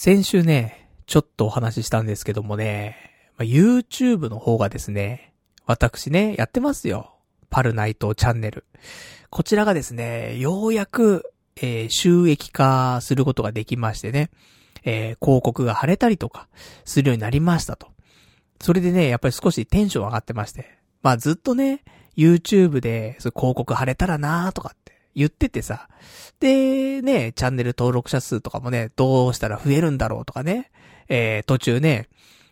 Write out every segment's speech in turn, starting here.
先週ね、ちょっとお話ししたんですけどもね、まあ、YouTube の方がですね、私ね、やってますよ。パルナイトチャンネル。こちらがですね、ようやく、えー、収益化することができましてね、えー、広告が貼れたりとか、するようになりましたと。それでね、やっぱり少しテンション上がってまして。まあずっとね、YouTube で、広告貼れたらなーとかって言っててさ。で、ね、チャンネル登録者数とかもね、どうしたら増えるんだろうとかね。えー、途中ね、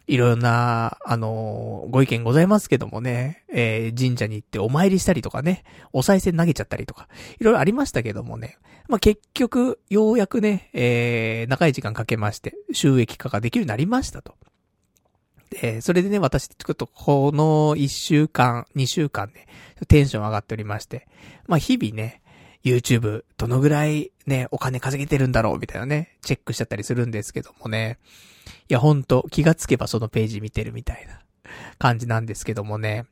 いろんな、あのー、ご意見ございますけどもね、えー、神社に行ってお参りしたりとかね、お賽銭投げちゃったりとか、いろいろありましたけどもね、まあ、結局、ようやくね、えー、長い時間かけまして、収益化ができるようになりましたと。で、それでね、私、ちょっとこの1週間、2週間ね、テンション上がっておりまして、まあ、日々ね、YouTube どのぐらいね、お金稼げてるんだろうみたいなね、チェックしちゃったりするんですけどもね。いや、ほんと、気がつけばそのページ見てるみたいな 感じなんですけどもね。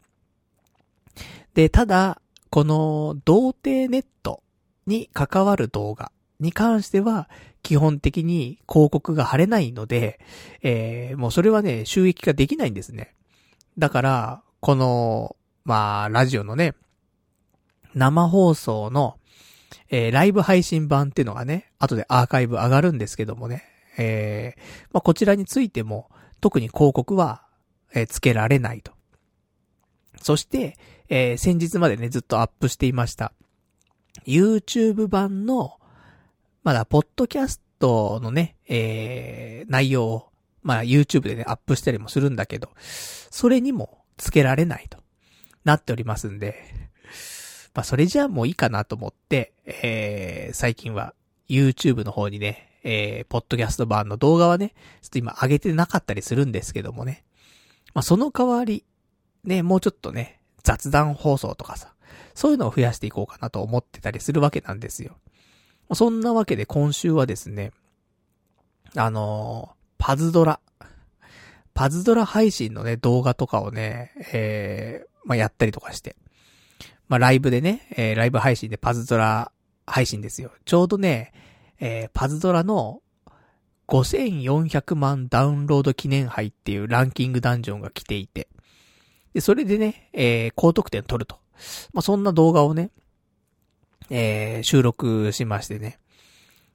で、ただ、この、童貞ネットに関わる動画に関しては、基本的に広告が貼れないので、えー、もうそれはね、収益化できないんですね。だから、この、まあ、ラジオのね、生放送の、えー、ライブ配信版っていうのがね、後でアーカイブ上がるんですけどもね、えー、まあ、こちらについても、特に広告は、えー、つけられないと。そして、えー、先日までね、ずっとアップしていました。YouTube 版の、まだ、ポッドキャストのね、えー、内容を、まあ、YouTube でね、アップしたりもするんだけど、それにもつけられないと、なっておりますんで、まあ、それじゃあもういいかなと思って、えー、最近は YouTube の方にね、えー、ポッドキャスト版の動画はね、ちょっと今上げてなかったりするんですけどもね。まあ、その代わり、ね、もうちょっとね、雑談放送とかさ、そういうのを増やしていこうかなと思ってたりするわけなんですよ。そんなわけで今週はですね、あのー、パズドラ。パズドラ配信のね、動画とかをね、えー、まあ、やったりとかして。まあ、ライブでね、えー、ライブ配信でパズドラ配信ですよ。ちょうどね、えー、パズドラの5400万ダウンロード記念杯っていうランキングダンジョンが来ていて、で、それでね、えー、高得点取ると。まあ、そんな動画をね、えー、収録しましてね。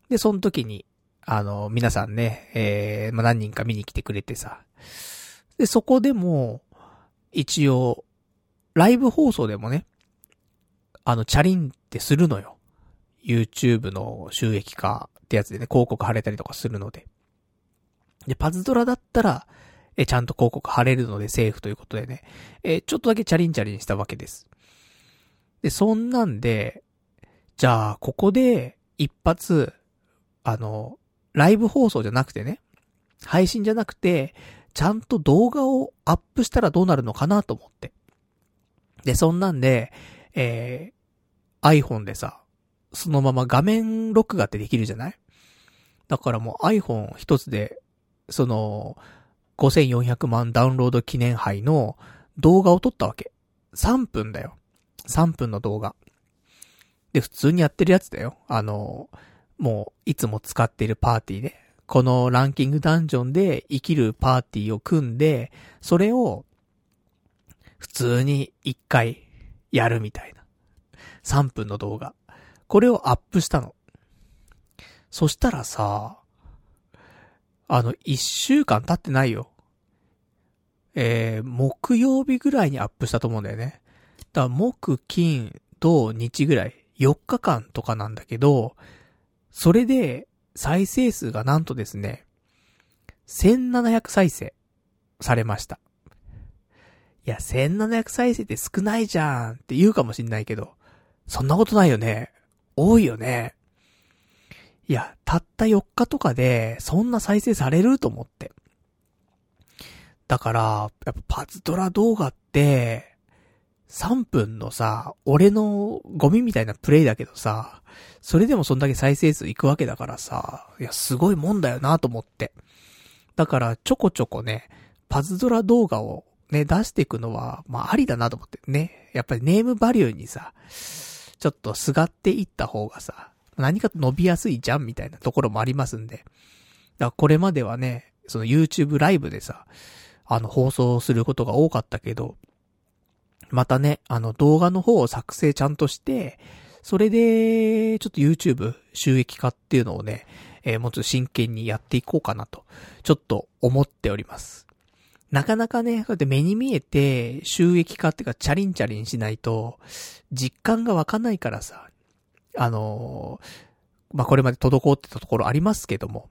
で、その時に、あの、皆さんね、えー、まあ、何人か見に来てくれてさ。で、そこでも、一応、ライブ放送でもね、あの、チャリンってするのよ。YouTube の収益化ってやつでね、広告貼れたりとかするので。で、パズドラだったら、え、ちゃんと広告貼れるのでセーフということでね、え、ちょっとだけチャリンチャリンしたわけです。で、そんなんで、じゃあ、ここで、一発、あの、ライブ放送じゃなくてね、配信じゃなくて、ちゃんと動画をアップしたらどうなるのかなと思って。で、そんなんで、え iPhone でさ、そのまま画面録画ってできるじゃない？だからもう iPhone 一つで、その、5400万ダウンロード記念杯の動画を撮ったわけ。3分だよ。3分の動画。で、普通にやってるやつだよ。あの、もう、いつも使っているパーティーで。このランキングダンジョンで生きるパーティーを組んで、それを、普通に一回やるみたいな。3分の動画。これをアップしたの。そしたらさ、あの、1週間経ってないよ。えー、木曜日ぐらいにアップしたと思うんだよね。だから木、金、土、日ぐらい、4日間とかなんだけど、それで再生数がなんとですね、1700再生されました。いや、1700再生って少ないじゃんって言うかもしんないけど、そんなことないよね。多いよね。いや、たった4日とかで、そんな再生されると思って。だから、やっぱパズドラ動画って、3分のさ、俺のゴミみたいなプレイだけどさ、それでもそんだけ再生数いくわけだからさ、いや、すごいもんだよなと思って。だから、ちょこちょこね、パズドラ動画をね、出していくのは、まあ、ありだなと思ってね。やっぱりネームバリューにさ、ちょっとすがっていった方がさ、何か伸びやすいじゃんみたいなところもありますんで。だからこれまではね、その YouTube ライブでさ、あの放送することが多かったけど、またね、あの動画の方を作成ちゃんとして、それで、ちょっと YouTube 収益化っていうのをね、えー、もうちょっと真剣にやっていこうかなと、ちょっと思っております。なかなかね、こうやって目に見えて収益化っていうかチャリンチャリンしないと、実感が湧かないからさ、あのー、まあ、これまで滞ってたところありますけども、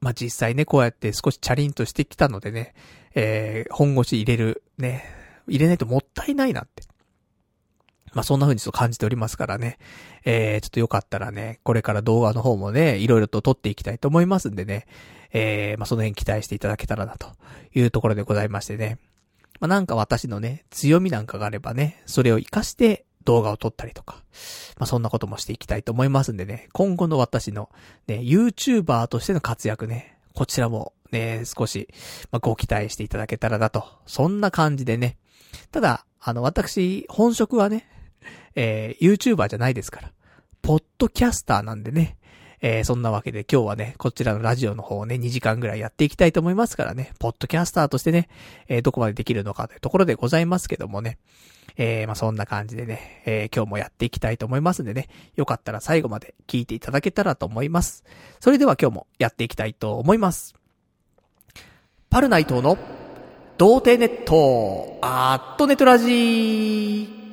まあ、実際ね、こうやって少しチャリンとしてきたのでね、えー、本腰入れる、ね、入れないともったいないなって。まあ、そんな風にちょっと感じておりますからね。えー、ちょっとよかったらね、これから動画の方もね、いろいろと撮っていきたいと思いますんでね。えー、まあ、その辺期待していただけたらな、というところでございましてね。まあ、なんか私のね、強みなんかがあればね、それを活かして動画を撮ったりとか、まあ、そんなこともしていきたいと思いますんでね、今後の私のね、YouTuber としての活躍ね、こちらもね、少し、まあ、ご期待していただけたらなと、そんな感じでね。ただ、あの、私、本職はね、えー、YouTuber じゃないですから。ポッドキャスターなんでね。えー、そんなわけで今日はね、こちらのラジオの方をね、2時間ぐらいやっていきたいと思いますからね、ポッドキャスターとしてね、えー、どこまでできるのかというところでございますけどもね。えー、まあ、そんな感じでね、え、今日もやっていきたいと思いますんでね、よかったら最後まで聞いていただけたらと思います。それでは今日もやっていきたいと思います。パルナイトの童貞ネット、アットネトラジー。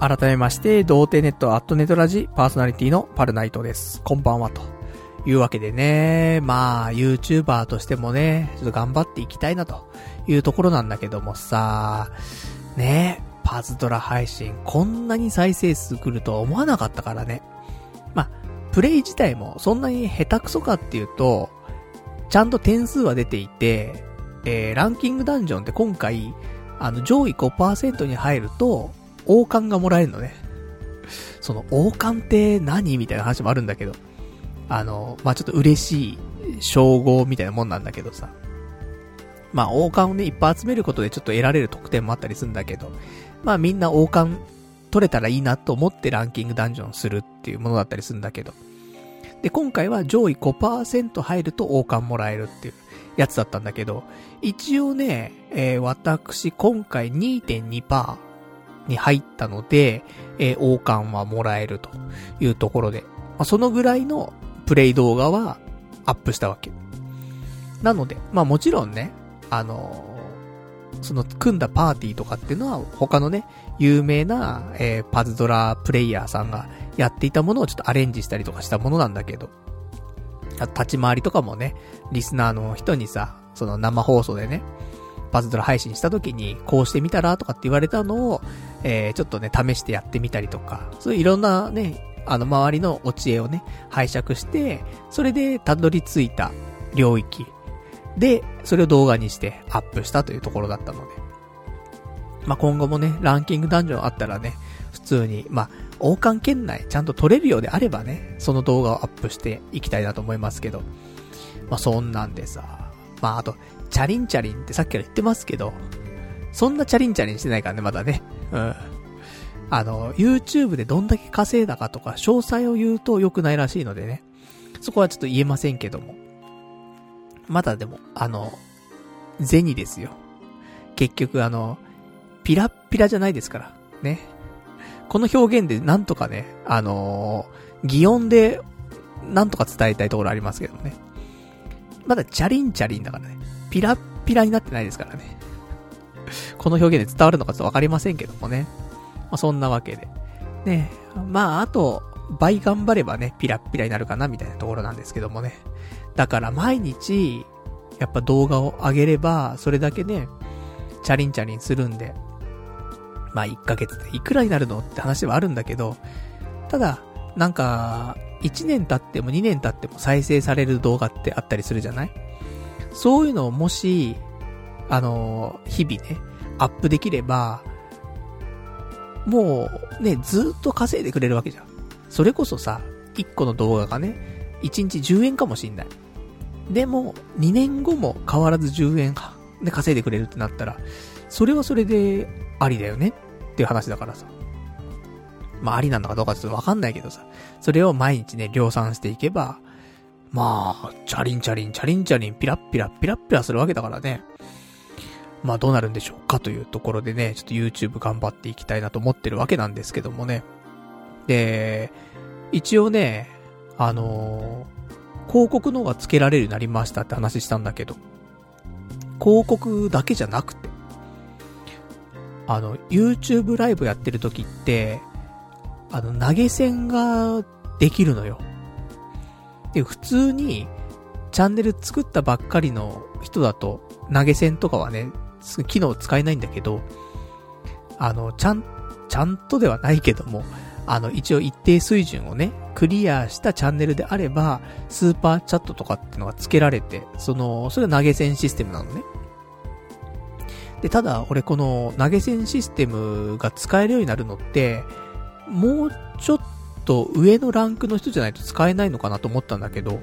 改めまして、童貞ネットアットネトラジパーソナリティのパルナイトです。こんばんはと。いうわけでね、まあ、YouTuber としてもね、ちょっと頑張っていきたいなというところなんだけどもさ、ね、パズドラ配信、こんなに再生数来るとは思わなかったからね。まあ、プレイ自体もそんなに下手くそかっていうと、ちゃんと点数は出ていて、えー、ランキングダンジョンって今回、あの、上位5%に入ると、王冠がもらえるのね。その王冠って何みたいな話もあるんだけど。あの、まあ、ちょっと嬉しい称号みたいなもんなんだけどさ。まあ、王冠をね、いっぱい集めることでちょっと得られる得点もあったりするんだけど、まあみんな王冠取れたらいいなと思ってランキングダンジョンするっていうものだったりするんだけど。で、今回は上位5%入ると王冠もらえるっていうやつだったんだけど、一応ね、えー、私今回2.2%に入ったので、えー、王冠はもらえるというところで、まあ、そのぐらいのプレイ動画はアップしたわけ。なので、まあもちろんね、あのー、その組んだパーティーとかっていうのは他のね、有名な、えー、パズドラプレイヤーさんがやっていたものをちょっとアレンジしたりとかしたものなんだけど、立ち回りとかもね、リスナーの人にさ、その生放送でね、パズドラ配信した時に、こうしてみたらとかって言われたのを、えー、ちょっとね、試してやってみたりとか、そういういろんなね、あの、周りのお知恵をね、拝借して、それでたどり着いた領域で、それを動画にしてアップしたというところだったので。まあ、今後もね、ランキングダンジョンあったらね、普通に、まあ、王冠圏内ちゃんと撮れるようであればね、その動画をアップしていきたいなと思いますけど。まあ、そんなんでさ、まあ、あと、チャリンチャリンってさっきから言ってますけど、そんなチャリンチャリンしてないからね、まだね。うん。あの、YouTube でどんだけ稼いだかとか、詳細を言うと良くないらしいのでね。そこはちょっと言えませんけども。まだでも、あの、銭ですよ。結局あの、ピラッピラじゃないですから。ね。この表現でなんとかね、あのー、擬音で、なんとか伝えたいところありますけどもね。まだチャリンチャリンだからね。ピラッピラになってないですからね。この表現で伝わるのかちょっとわかりませんけどもね。まあ、そんなわけで。ねまあ、あと、倍頑張ればね、ピラッピラになるかな、みたいなところなんですけどもね。だから毎日、やっぱ動画を上げれば、それだけね、チャリンチャリンするんで、まあ1ヶ月でいくらになるのって話はあるんだけど、ただ、なんか、1年経っても2年経っても再生される動画ってあったりするじゃない？そういうのをもし、あの、日々ね、アップできれば、もう、ね、ずっと稼いでくれるわけじゃん。それこそさ、1個の動画がね、1日10円かもしんない。でも、2年後も変わらず10円で稼いでくれるってなったら、それはそれでありだよねっていう話だからさ。まあありなのかどうかちょっとわかんないけどさ。それを毎日ね、量産していけば、まあ、チャリンチャリン、チャリンチャリン、ピラッピラ、ピラッピラするわけだからね。まあどうなるんでしょうかというところでね、ちょっと YouTube 頑張っていきたいなと思ってるわけなんですけどもね。で、一応ね、あのー、広告の方が付けられるようになりましたって話したんだけど、広告だけじゃなくて、あの、YouTube ライブやってる時って、あの、投げ銭ができるのよ。で、普通に、チャンネル作ったばっかりの人だと、投げ銭とかはね、機能使えないんだけど、あの、ちゃん、ちゃんとではないけども、あの、一応一定水準をね、クリアしたチャンネルであれば、スーパーチャットとかっていうのが付けられて、その、それは投げ銭システムなのね。で、ただ、俺この投げ銭システムが使えるようになるのって、もうちょっと上のランクの人じゃないと使えないのかなと思ったんだけど、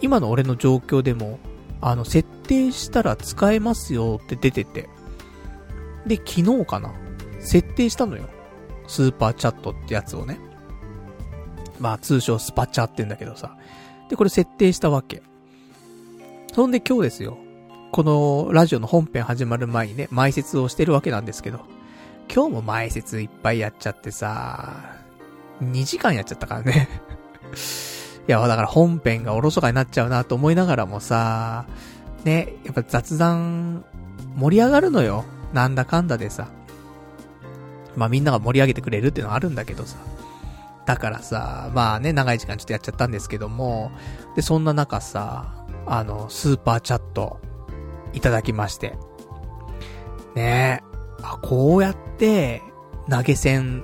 今の俺の状況でも、あの、設定したら使えますよって出てて。で、昨日かな設定したのよ。スーパーチャットってやつをね。まあ、通称スパチャって言うんだけどさ。で、これ設定したわけ。そんで今日ですよ。このラジオの本編始まる前にね、前説をしてるわけなんですけど、今日も前説いっぱいやっちゃってさ、2時間やっちゃったからねいや、だから本編がおろそかになっちゃうなと思いながらもさ、ね、やっぱ雑談盛り上がるのよ。なんだかんだでさ。まあみんなが盛り上げてくれるっていうのはあるんだけどさ。だからさ、まあね、長い時間ちょっとやっちゃったんですけども、で、そんな中さ、あの、スーパーチャット、いただきまして。ねえ。あ、こうやって、投げ銭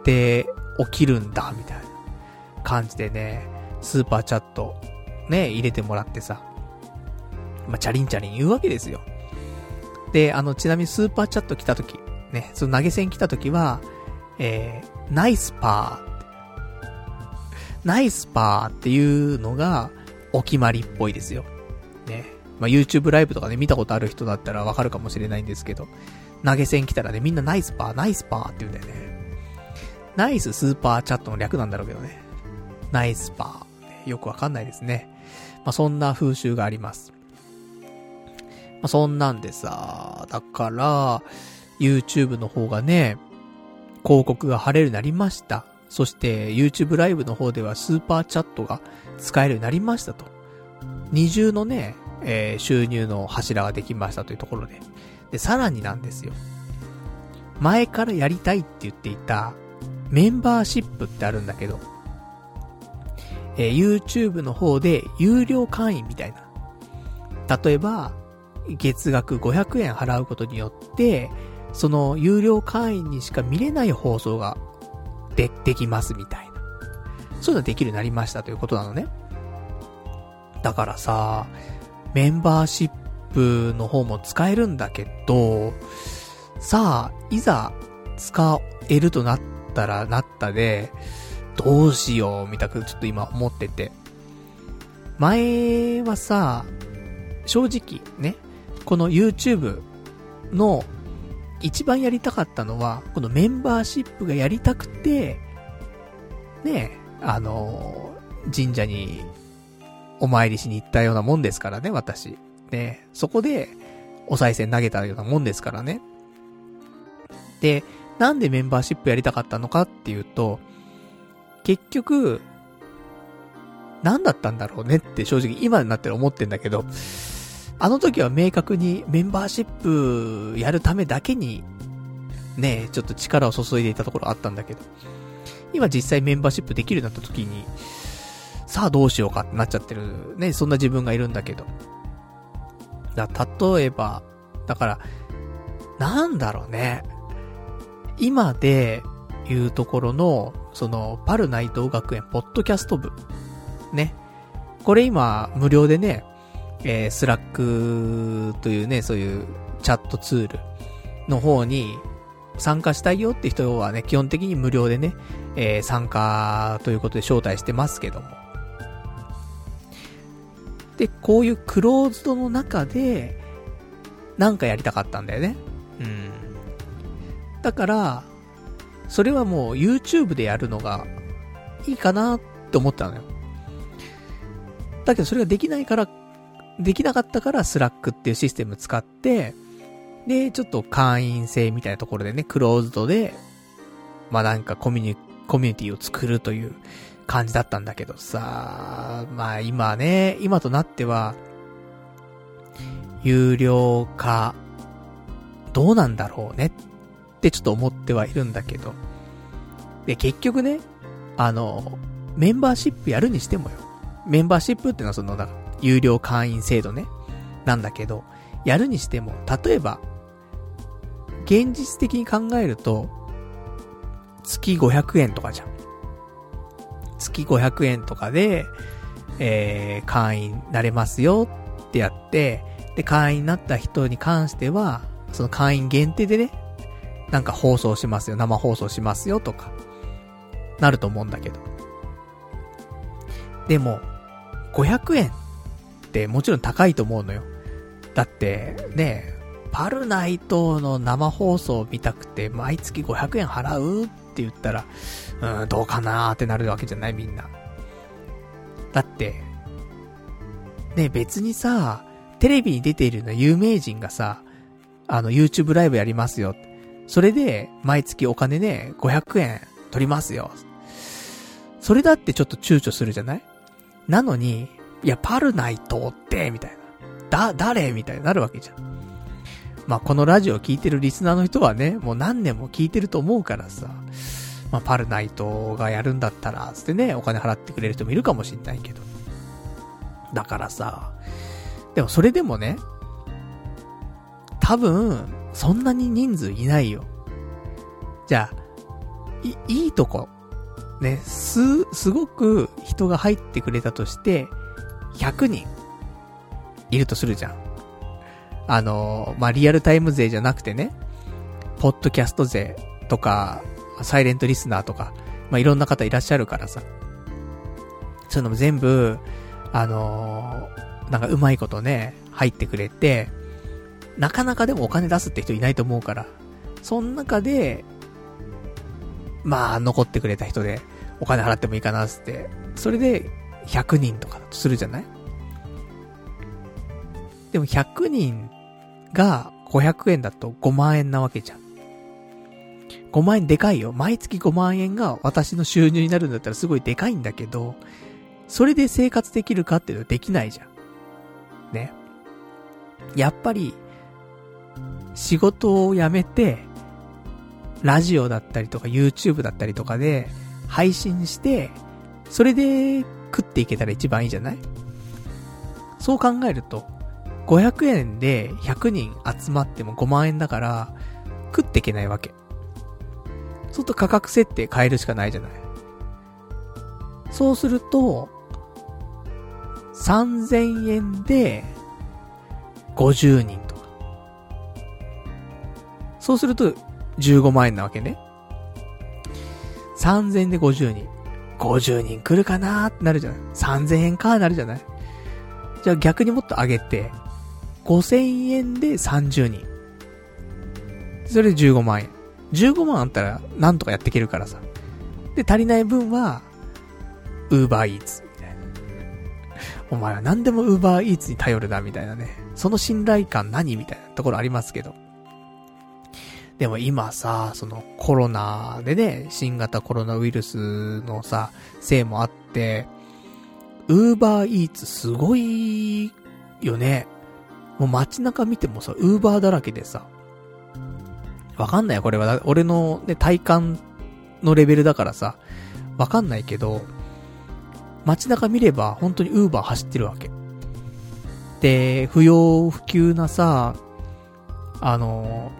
って起きるんだ、みたいな感じでね、スーパーチャット、ね、入れてもらってさ。まあ、チャリンチャリン言うわけですよ。で、あの、ちなみにスーパーチャット来た時、ね、その投げ銭来た時は、えー、ナイスパー。ナイスパーっていうのが、お決まりっぽいですよ。ね。まあ、YouTube ライブとかね、見たことある人だったらわかるかもしれないんですけど、投げ銭来たらね、みんなナイスパー、ナイスパーって言うんだよね。ナイススーパーチャットの略なんだろうけどね。ナイスパー。よくわかんないですね。まあ、そんな風習があります。まあ、そんなんでさ、だから、YouTube の方がね、広告が貼れるようになりました。そして、YouTube ライブの方ではスーパーチャットが使えるようになりましたと。二重のね、えー、収入の柱ができましたというところで。で、さらになんですよ。前からやりたいって言っていた、メンバーシップってあるんだけど、えー、YouTube の方で有料会員みたいな。例えば、月額500円払うことによって、その有料会員にしか見れない放送がで、できますみたいな。そういうのできるようになりましたということなのね。だからさ、メンバーシップの方も使えるんだけど、さあ、いざ使えるとなったらなったで、どうしよう、みたくちょっと今思ってて。前はさ、正直ね、この YouTube の一番やりたかったのは、このメンバーシップがやりたくて、ね、あの、神社にお参りしに行ったようなもんですからね、私。ね、そこで、お賽銭投げたようなもんですからね。で、なんでメンバーシップやりたかったのかっていうと、結局、何だったんだろうねって正直今になって思ってんだけど、あの時は明確にメンバーシップやるためだけに、ね、ちょっと力を注いでいたところあったんだけど、今実際メンバーシップできるようになった時に、さあどうしようかってなっちゃってる、ね、そんな自分がいるんだけど。だ例えば、だから、なんだろうね。今で言うところの、その、パル内藤学園ポッドキャスト部。ね。これ今、無料でね、えー、 Slack というね、そういうチャットツールの方に参加したいよって人はね、基本的に無料でね、えー、参加ということで招待してますけども。で、こういうクローズドの中で、なんかやりたかったんだよね。うん。だから、それはもう YouTube でやるのがいいかなって思ったのよ。だけどそれができないから、できなかったから Slack っていうシステム使って、で、ちょっと会員制みたいなところでね、クローズドで、まあなんかコミュニ、コミュニティを作るという感じだったんだけどさ、まあ今ね、今となっては、有料化、どうなんだろうねっってちょっと思ってはいるんだけど。で、結局ね、あの、メンバーシップやるにしてもよ。メンバーシップってのはその、だから有料会員制度ね。なんだけど、やるにしても、例えば、現実的に考えると、月500円とかじゃん。月500円とかで、えー、会員なれますよってやって、で、会員になった人に関しては、その会員限定でね、なんか放送しますよ、生放送しますよとか、なると思うんだけど。でも、500円ってもちろん高いと思うのよ。だって、ね、パルナイトの生放送見たくて毎月500円払うって言ったら、うん、どうかなーってなるわけじゃないみんな。だって、ね、別にさ、テレビに出ているような有名人がさ、あの、YouTube ライブやりますよ。それで、毎月お金ね、500円取りますよ。それだってちょっと躊躇するじゃない？なのに、いや、パルナイトって、みたいな。だ、誰？みたいになるわけじゃん。まあ、このラジオを聴いてるリスナーの人はね、もう何年も聞いてると思うからさ、まあ、パルナイトがやるんだったら、つってね、お金払ってくれる人もいるかもしんないけど。だからさ、でもそれでもね、多分、そんなに人数いないよ。じゃあ、い、いいとこ、ね、す、すごく人が入ってくれたとして、100人、いるとするじゃん。あの、まあ、リアルタイム勢じゃなくてね、ポッドキャスト勢とか、サイレントリスナーとか、まあ、いろんな方いらっしゃるからさ。そういうのも全部、あの、なんかうまいことね、入ってくれて、なかなかでもお金出すって人いないと思うから、その中で、まあ、残ってくれた人で、お金払ってもいいかなって、それで、100人とかだとするじゃない？でも100人が500円だと5万円なわけじゃん。5万円でかいよ。毎月5万円が私の収入になるんだったらすごいでかいんだけど、それで生活できるかっていうのはできないじゃん。ね。やっぱり、仕事を辞めて、ラジオだったりとか YouTube だったりとかで配信して、それで食っていけたら一番いいじゃない？そう考えると、500円で100人集まっても5万円だから、食っていけないわけ。そうすると価格設定変えるしかないじゃない？そうすると、3000円で50人。そうすると15万円なわけね。3000で50人。50人来るかなーってなるじゃない。3000円かーなるじゃない。じゃあ逆にもっと上げて、5000円で30人。それで15万円。15万あったら、なんとかやっていけるからさ。で、足りない分は、ウーバーイーツ、みたいな。お前は何でもウーバーイーツに頼るな、みたいなね。その信頼感何？みたいなところありますけど。でも今さ、そのコロナでね、新型コロナウイルスのさ、せいもあって、ウーバーイーツすごいよね。もう街中見てもさ、ウーバーだらけでさ、わかんないよ、これは。俺のね、体感のレベルだからさ、わかんないけど、街中見れば本当にウーバー走ってるわけ。で、不要不急なさ、あの、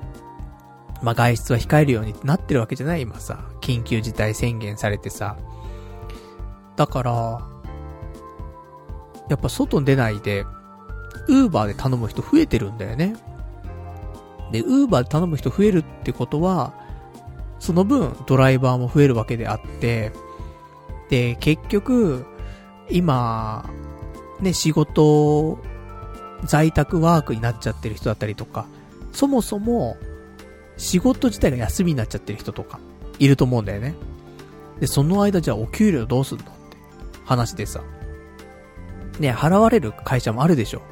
まあ、外出は控えるようになってるわけじゃない今さ。緊急事態宣言されてさ。だから、やっぱ外に出ないで、ウーバーで頼む人増えてるんだよね。で、ウーバーで頼む人増えるってことは、その分ドライバーも増えるわけであって、で、結局、今、ね、仕事、在宅ワークになっちゃってる人だったりとか、そもそも、仕事自体が休みになっちゃってる人とか、いると思うんだよね。で、その間じゃあお給料どうすんのって話でさ。ね、払われる会社もあるでしょ。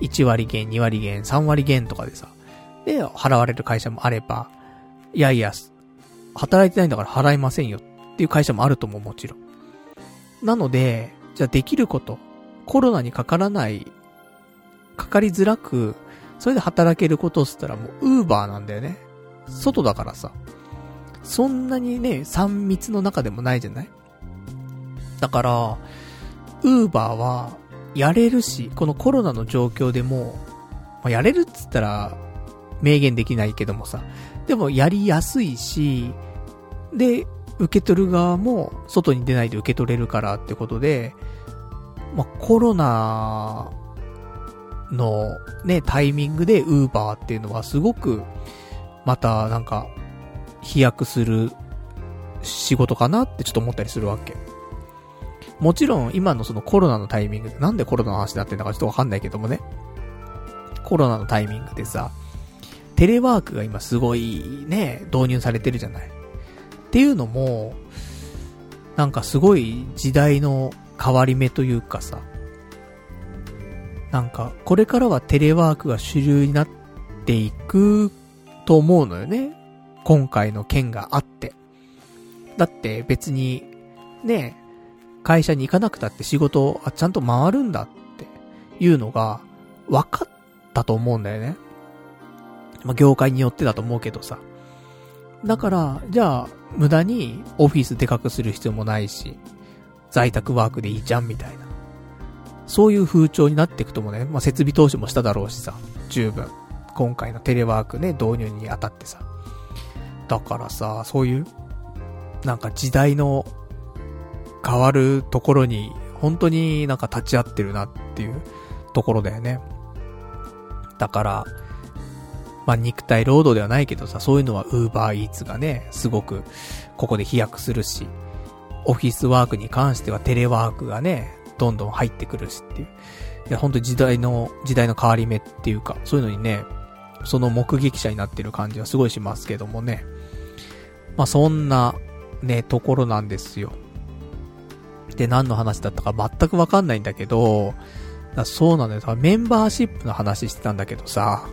1割減、2割減、3割減とかでさ。で、払われる会社もあれば、いやいや、働いてないんだから払いませんよっていう会社もあると思う、もちろん。なので、じゃあできること、コロナにかからない、かかりづらく、それで働けることをしたらもう、ウーバーなんだよね。外だからさ。そんなにね、3密の中でもないじゃない？だから、ウーバーは、やれるし、このコロナの状況でも、まあ、やれるっつったら、明言できないけどもさ、でもやりやすいし、で、受け取る側も外に出ないで受け取れるからってことで、まあ、コロナのね、タイミングでウーバーっていうのはすごく、またなんか、飛躍する仕事かなってちょっと思ったりするわけ。もちろん今のそのコロナのタイミングで、なんでコロナの話になってんだかちょっとわかんないけどもね。コロナのタイミングでさ、テレワークが今すごいね、導入されてるじゃない。っていうのも、なんかすごい時代の変わり目というかさ、なんかこれからはテレワークが主流になっていくと思うのよね。今回の件があって。だって別に、ね、会社に行かなくたって仕事、あ、ちゃんと回るんだっていうのが分かったと思うんだよね。まあ、業界によってだと思うけどさ。だから、じゃあ、無駄にオフィスでかくする必要もないし、在宅ワークでいいじゃんみたいな。そういう風潮になっていくともね、まあ、設備投資もしただろうしさ、十分。今回のテレワークね、導入にあたってさ。だからさ、そういう、なんか時代の変わるところに、本当になんか立ち会ってるなっていうところだよね。だから、まあ、肉体労働ではないけどさ、そういうのはウーバーイーツがね、すごく、ここで飛躍するし、オフィスワークに関してはテレワークがね、どんどん入ってくるしっていう。いや、ほんと時代の、時代の変わり目っていうか、そういうのにね、その目撃者になってる感じはすごいしますけどもね。まあ、そんな、ね、ところなんですよ。で、何の話だったか全くわかんないんだけど、だそうなんだよ。メンバーシップの話してたんだけどさ、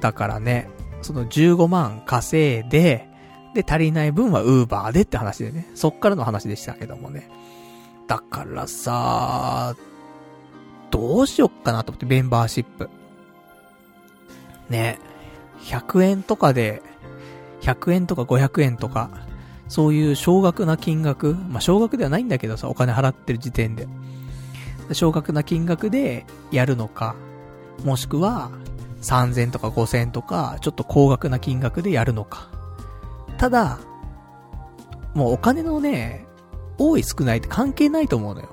だからね、その15万稼いで、で、足りない分はウーバーでって話でね。そっからの話でしたけどもね。だからさ、どうしよっかなと思って、メンバーシップ。ね。100円とかで、100円とか500円とか、そういう少額な金額、まあ、少額ではないんだけどさ、お金払ってる時点で。少額な金額でやるのか、もしくは、3000とか5000とか、ちょっと高額な金額でやるのか。ただ、もうお金のね、多い少ないって関係ないと思うのよ。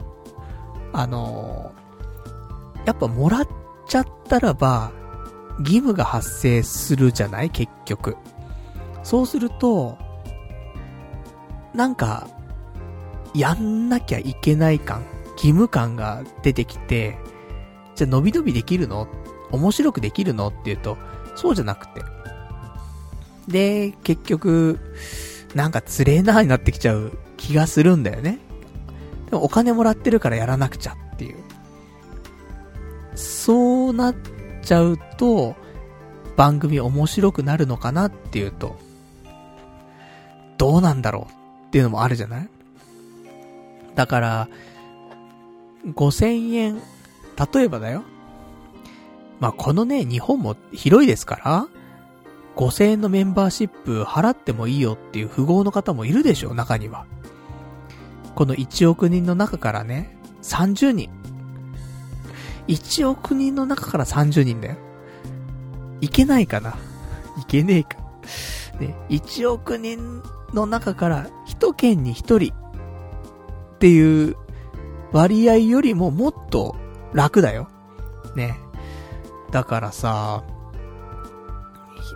あのー、やっぱもらっちゃったらば、義務が発生するじゃない？結局。そうすると、なんか、やんなきゃいけない感、義務感が出てきて、じゃあ伸び伸びできるの？面白くできるの？っていうと、そうじゃなくて。で、結局、なんかつれなーになってきちゃう気がするんだよね。でもお金もらってるからやらなくちゃっていう。そうなっちゃうと、番組面白くなるのかなっていうと、どうなんだろうっていうのもあるじゃない？だから、5000円、例えばだよ。まあ、このね、日本も広いですから、5000円のメンバーシップ払ってもいいよっていう富豪の方もいるでしょ、中には。この1億人の中からね、30人。1億人の中から30人だよ。いけないかないけねえか。ね、1億人の中から1県に1人っていう割合よりももっと楽だよ。ね。だからさ、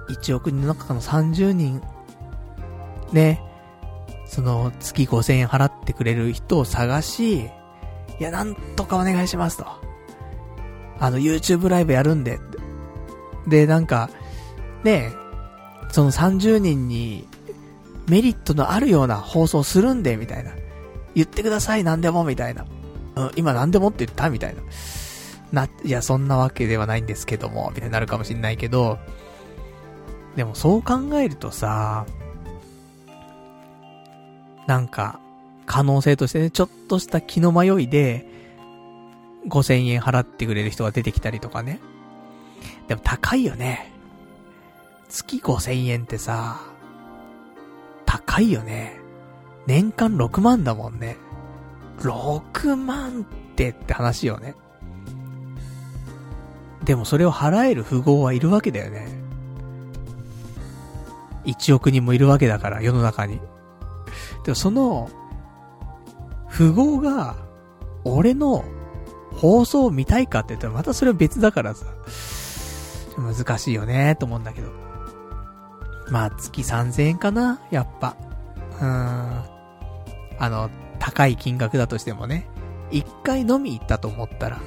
1億人の中の30人、ね、その月5000円払ってくれる人を探し、いや、なんとかお願いしますと。あの、YouTube ライブやるんで。で、なんか、ねその30人にメリットのあるような放送するんで、みたいな。言ってください、何でも、みたいな。うん、今何でもって言った？みたいな。な、いや、そんなわけではないんですけども、みたいになるかもしんないけど、でもそう考えるとさ、なんか、可能性としてね、ちょっとした気の迷いで、5000円払ってくれる人が出てきたりとかね。でも高いよね。月5000円ってさ、高いよね。年間6万だもんね。6万ってって話よね。でもそれを払える富豪はいるわけだよね。1億人もいるわけだから、世の中に。でもその、富豪が、俺の放送を見たいかって言ったらまたそれは別だからさ。難しいよね、と思うんだけど。まあ、月3000円かなやっぱ。うーん。あの、高い金額だとしてもね。一回飲み行ったと思ったら、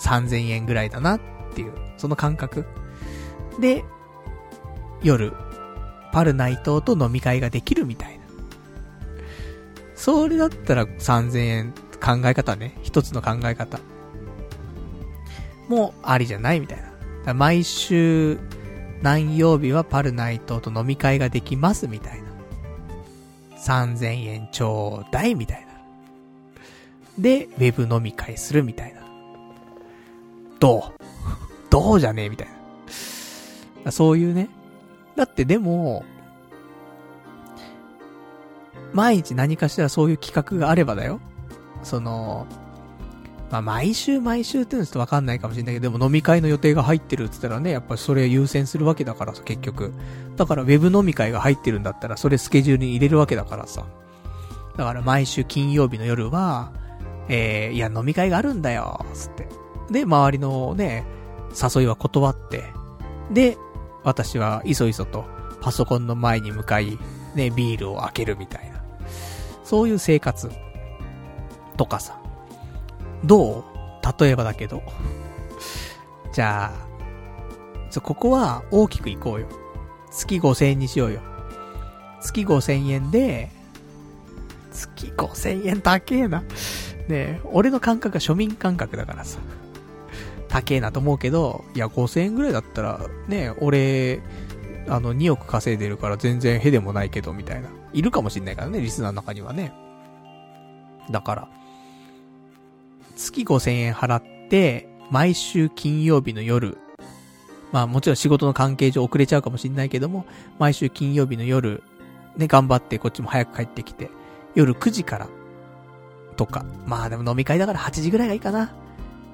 3000円ぐらいだなっていう、その感覚。で、夜、パルナイトと飲み会ができるみたいな。それだったら3000円考え方ね。一つの考え方。もうありじゃないみたいな。毎週、何曜日はパルナイトと飲み会ができますみたいな。3000円ちょうだいみたいな。で、ウェブ飲み会するみたいな。どう？どうじゃねえみたいな。そういうね。だってでも、毎日何かしらそういう企画があればだよ。その、まあ、毎週毎週っていうのはちょっとわかんないかもしれないけど、でも飲み会の予定が入ってるって言ったらね、やっぱりそれ優先するわけだからさ、結局。だからウェブ飲み会が入ってるんだったら、それスケジュールに入れるわけだからさ。だから毎週金曜日の夜は、えー、いや飲み会があるんだよ、つって。で、周りのね、誘いは断って、で、私はいそいそとパソコンの前に向かい、ね、ビールを開けるみたいな。そういう生活。とかさ。どう？例えばだけど。じゃあ、ちょ、ここは大きくいこうよ。月5000円にしようよ。月5000円で、月5000円高えな。ねえ、俺の感覚は庶民感覚だからさ。高えなと思うけど、いや、5000円ぐらいだったら、ね俺、あの、2億稼いでるから全然へでもないけど、みたいな。いるかもしんないからね、リスナーの中にはね。だから、月5000円払って、毎週金曜日の夜、まあもちろん仕事の関係上遅れちゃうかもしんないけども、毎週金曜日の夜、ね、頑張ってこっちも早く帰ってきて、夜9時から、とか。まあでも飲み会だから8時ぐらいがいいかな。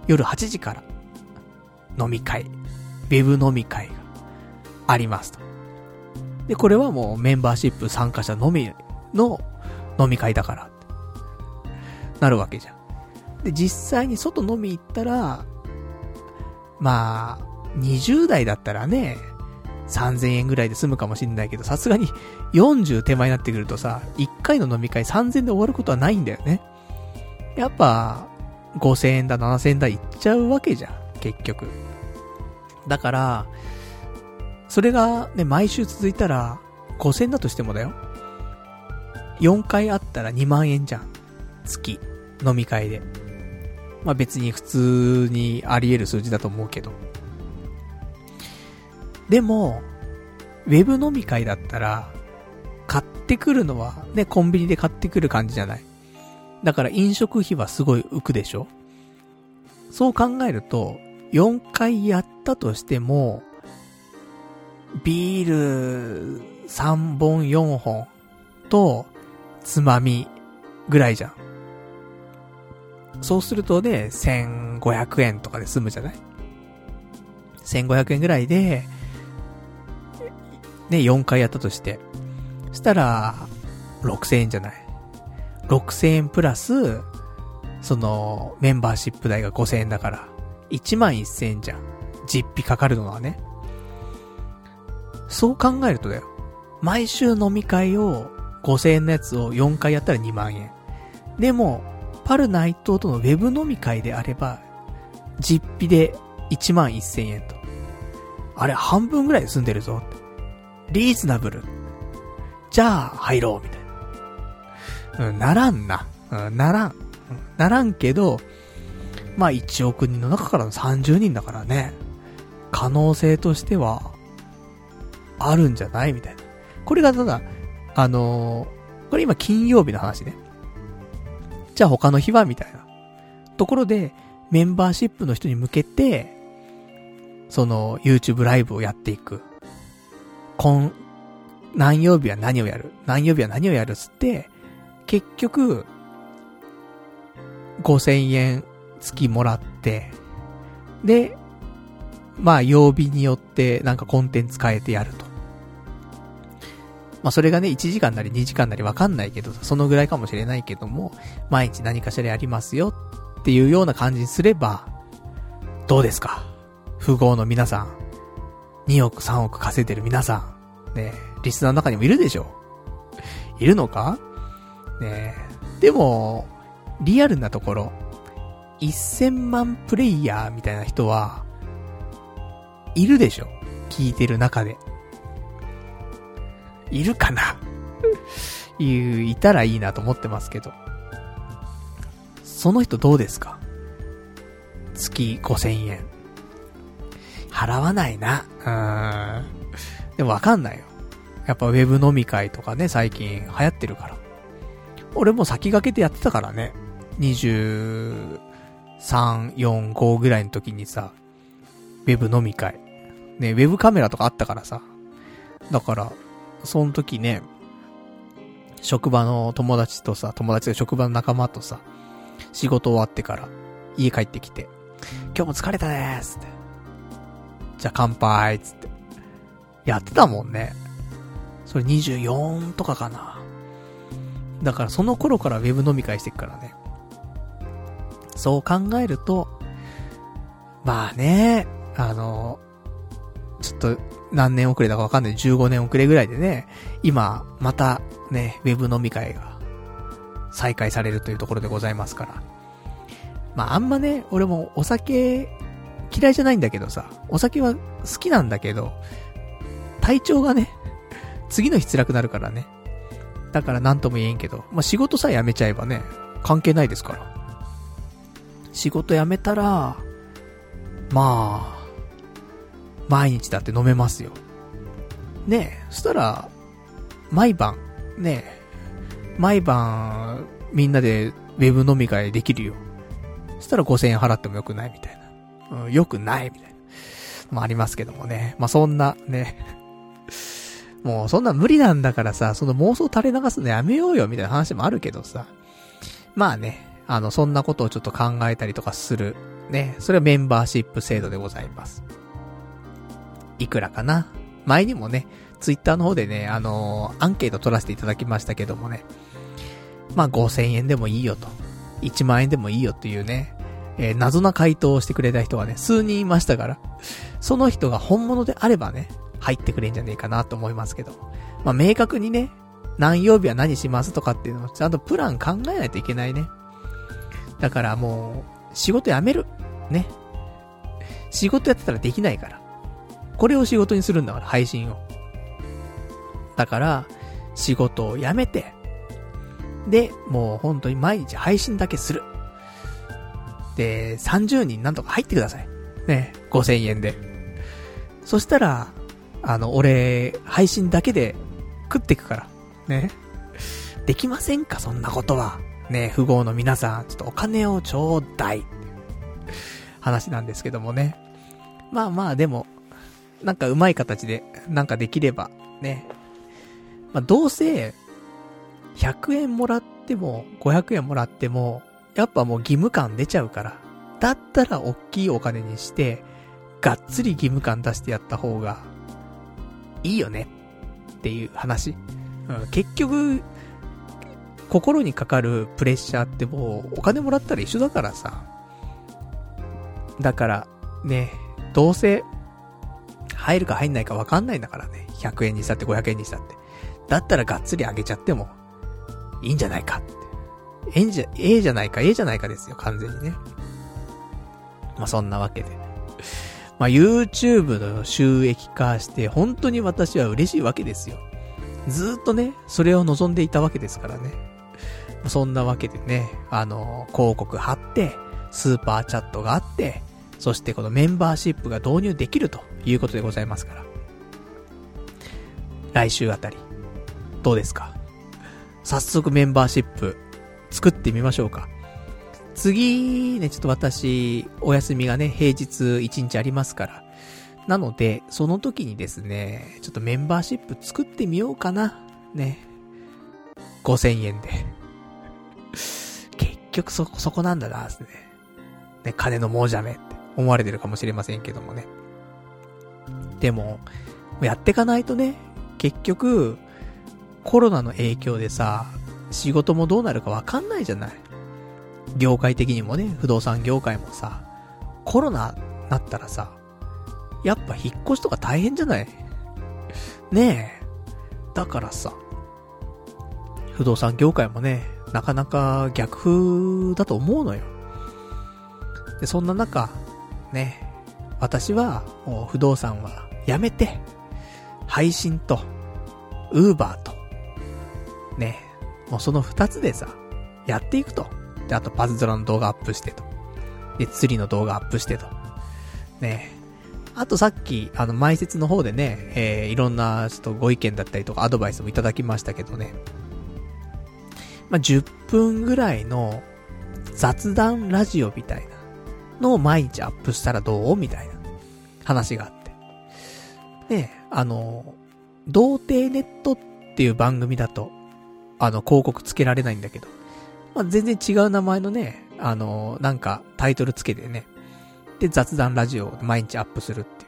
夜8時から、飲み会、ウェブ飲み会がありますと。で、これはもうメンバーシップ参加者のみの飲み会だから。なるわけじゃん。で、実際に外飲み行ったら、まあ、20代だったらね、3000円ぐらいで済むかもしんないけど、さすがに40手前になってくるとさ、1回の飲み会3000で終わることはないんだよね。やっぱ、5000円だ、7000円だいっちゃうわけじゃん、結局。だから、それがね、毎週続いたら、5000円だとしてもだよ。4回あったら2万円じゃん。月。飲み会で。まあ別に普通にあり得る数字だと思うけど。でも、ウェブ飲み会だったら、買ってくるのはね、コンビニで買ってくる感じじゃない。だから飲食費はすごい浮くでしょそう考えると、4回やったとしても、ビール3本4本と、つまみぐらいじゃん。そうするとね、1500円とかで済むじゃない ?1500 円ぐらいで、ね、4回やったとして。そしたら、6000円じゃない？6000円プラス、その、メンバーシップ代が5000円だから、1万1000円じゃん。実費かかるのはね。そう考えるとだよ。毎週飲み会を5000円のやつを4回やったら2万円。でも、パル内藤とのウェブ飲み会であれば、実費で1万1000円と。あれ、半分ぐらい済んでるぞ。リーズナブル。じゃあ、入ろう、みたいな。うん、ならんな。うん、ならん。うん、ならんけど、まあ1億人の中からの30人だからね。可能性としては、あるんじゃないみたいな。これがただ、あのー、これ今金曜日の話ね。じゃあ他の日はみたいな。ところで、メンバーシップの人に向けて、その、YouTube ライブをやっていく。今、何曜日は何をやる？何曜日は何をやるっつって、結局、5000円月もらって、で、まあ曜日によってなんかコンテンツ変えてやると。まあそれがね、1時間なり2時間なりわかんないけど、そのぐらいかもしれないけども、毎日何かしらやりますよっていうような感じにすれば、どうですか？富豪の皆さん。2億3億稼いでる皆さん。ねリスナーの中にもいるでしょいるのか？ねでも、リアルなところ、1000万プレイヤーみたいな人は、いるでしょ聞いてる中で。いるかな？い、いたらいいなと思ってますけど。その人どうですか？月5000円。払わないな。うーん。でもわかんないよ。やっぱウェブ飲み会とかね、最近流行ってるから。俺も先駆けてやってたからね。23、4、5ぐらいの時にさ、ウェブ飲み会。ね、ウェブカメラとかあったからさ。だから、その時ね、職場の友達とさ、友達が職場の仲間とさ、仕事終わってから、家帰ってきて、今日も疲れたねーつって。じゃあ乾杯つって。やってたもんね。それ24とかかな。だからその頃からウェブ飲み会してっからね。そう考えると、まあね、あの、ちょっと何年遅れだかわかんない15年遅れぐらいでね、今、またね、ウェブ飲み会が再開されるというところでございますから。まああんまね、俺もお酒嫌いじゃないんだけどさ、お酒は好きなんだけど、体調がね、次の日辛くなるからね。だから何とも言えんけど、まあ、仕事さえ辞めちゃえばね、関係ないですから。仕事辞めたら、まあ、毎日だって飲めますよ。ねえ、そしたら、毎晩、ねえ、毎晩、みんなでウェブ飲み会できるよ。そしたら5000円払ってもよくないみたいな。うん、よくないみたいな。まあありますけどもね。まあそんな、ね。もうそんな無理なんだからさ、その妄想垂れ流すのやめようよみたいな話もあるけどさ。まあね、あの、そんなことをちょっと考えたりとかする。ね。それはメンバーシップ制度でございます。いくらかな？前にもね、ツイッターの方でね、あのー、アンケート取らせていただきましたけどもね。まあ5000円でもいいよと。1万円でもいいよっていうね、えー、謎な回答をしてくれた人がね、数人いましたから、その人が本物であればね、入ってくれんじゃねえかなと思いますけど。まあ、明確にね、何曜日は何しますとかっていうのをちゃんとプラン考えないといけないね。だからもう、仕事辞める。ね。仕事やってたらできないから。これを仕事にするんだから、配信を。だから、仕事を辞めて、で、もう本当に毎日配信だけする。で、30人なんとか入ってください。ね、5000円で。そしたら、あの、俺、配信だけで食っていくから。ね。できませんかそんなことは。ね、富豪の皆さん、ちょっとお金をちょうだい。話なんですけどもね。まあまあ、でも、なんか上手い形で、なんかできれば、ね。まあどうせ、100円もらっても、500円もらっても、やっぱもう義務感出ちゃうから。だったら大きいお金にして、がっつり義務感出してやった方が、いいよねっていう話。うん、結局、心にかかるプレッシャーってもうお金もらったら一緒だからさ。だから、ね、どうせ入るか入んないかわかんないんだからね。100円にしたって500円にしたって。だったらがっつり上げちゃっても、いいんじゃないかって。えんじゃ、ええじゃないか、ええじゃないかですよ、完全にね。まあ、そんなわけで。まあ、YouTube の収益化して、本当に私は嬉しいわけですよ。ずっとね、それを望んでいたわけですからね。そんなわけでね、あの、広告貼って、スーパーチャットがあって、そしてこのメンバーシップが導入できるということでございますから。来週あたり、どうですか？早速メンバーシップ作ってみましょうか。次ね、ちょっと私、お休みがね、平日1日ありますから。なので、その時にですね、ちょっとメンバーシップ作ってみようかな。ね。5000円で。結局そ、そこなんだな、ですね。ね、金の亡者めって思われてるかもしれませんけどもね。でも、やってかないとね、結局、コロナの影響でさ、仕事もどうなるかわかんないじゃない。業界的にもね、不動産業界もさ、コロナなったらさ、やっぱ引っ越しとか大変じゃないねえ。だからさ、不動産業界もね、なかなか逆風だと思うのよ。で、そんな中、ね、私は不動産はやめて、配信と、ウーバーと、ね、もうその二つでさ、やっていくと。で、あとパズドラの動画アップしてと。で、釣りの動画アップしてと。ねあとさっき、あの、前説の方でね、えー、いろんな、ちょっとご意見だったりとかアドバイスもいただきましたけどね。まあ、10分ぐらいの雑談ラジオみたいなのを毎日アップしたらどうみたいな話があって。で、あの、童貞ネットっていう番組だと、あの、広告つけられないんだけど、まあ、全然違う名前のね、あの、なんかタイトルつけてね、で、雑談ラジオを毎日アップするって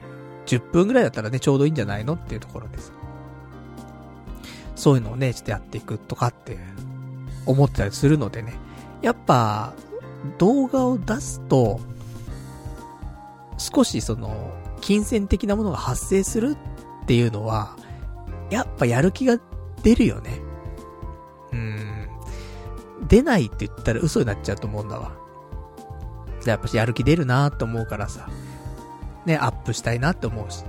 いう。10分ぐらいだったらね、ちょうどいいんじゃないのっていうところです。そういうのをね、ちょっとやっていくとかって思ってたりするのでね。やっぱ、動画を出すと、少しその、金銭的なものが発生するっていうのは、やっぱやる気が出るよね。うん。出ないって言ったら嘘になっちゃうと思うんだわ。やっぱしやる気出るなって思うからさ、ね、アップしたいなって思うし。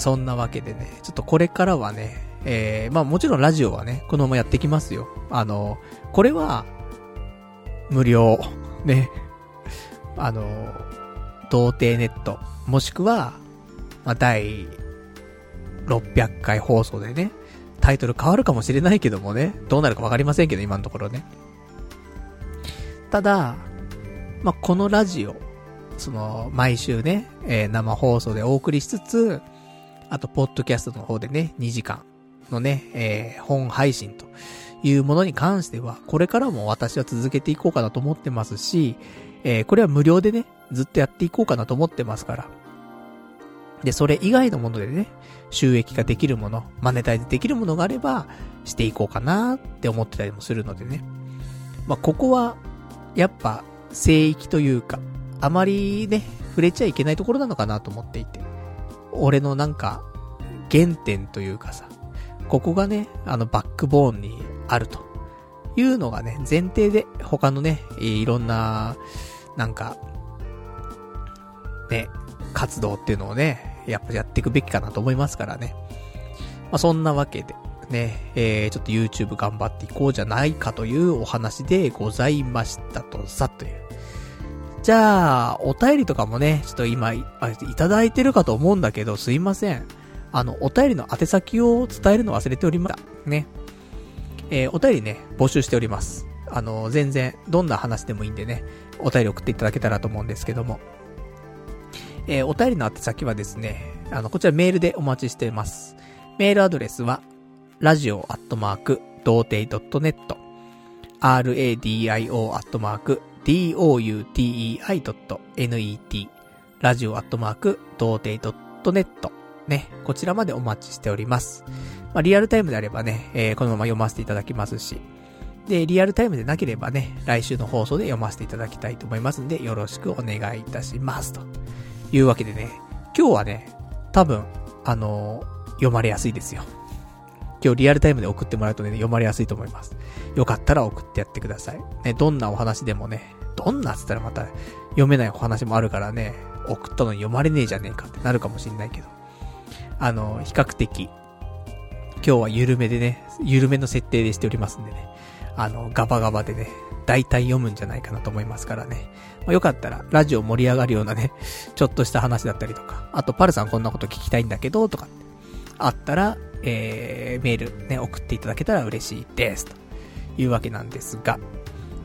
そんなわけでね、ちょっとこれからはね、えー、まあもちろんラジオはね、このままやってきますよ。あの、これは、無料、ね、あの、童貞ネット、もしくは、まあ第600回放送でね、タイトル変わるかもしれないけどもね、どうなるかわかりませんけど、今のところね。ただ、まあ、このラジオ、その、毎週ね、えー、生放送でお送りしつつ、あと、ポッドキャストの方でね、2時間のね、えー、本配信というものに関しては、これからも私は続けていこうかなと思ってますし、えー、これは無料でね、ずっとやっていこうかなと思ってますから。で、それ以外のものでね、収益ができるもの、マネタイズできるものがあれば、していこうかなって思ってたりもするのでね。まあ、ここは、やっぱ、聖域というか、あまりね、触れちゃいけないところなのかなと思っていて。俺のなんか、原点というかさ、ここがね、あのバックボーンにあるというのがね、前提で他のね、いろんな、なんか、ね、活動っていうのをね、やっぱやっていくべきかなと思いますからね。まあ、そんなわけで、ね、えー、ちょっと YouTube 頑張っていこうじゃないかというお話でございましたとさ、という。じゃあ、お便りとかもね、ちょっと今、いただいてるかと思うんだけど、すいません。あの、お便りの宛先を伝えるの忘れておりました。ね。えー、お便りね、募集しております。あの、全然、どんな話でもいいんでね、お便り送っていただけたらと思うんですけども。えー、お便りの宛先はですね、あの、こちらメールでお待ちしています。メールアドレスは、radio アットマーク、童貞 .net、radio アットマーク、doutei.net、ラジオアットマーク、童貞 .net、ね、こちらまでお待ちしております。まあ、リアルタイムであればね、えー、このまま読ませていただきますし、で、リアルタイムでなければね、来週の放送で読ませていただきたいと思いますんで、よろしくお願いいたします。というわけでね、今日はね、多分、あのー、読まれやすいですよ。今日リアルタイムで送ってもらうとね、読まれやすいと思います。よかったら送ってやってください。ね、どんなお話でもね、どんなっつったらまた読めないお話もあるからね、送ったのに読まれねえじゃねえかってなるかもしんないけど。あの、比較的、今日は緩めでね、緩めの設定でしておりますんでね、あの、ガバガバでね、大体読むんじゃないかなと思いますからね。まあ、よかったら、ラジオ盛り上がるようなね、ちょっとした話だったりとか、あと、パルさんこんなこと聞きたいんだけど、とか、あったら、えー、メールね、送っていただけたら嬉しいです。というわけなんですが、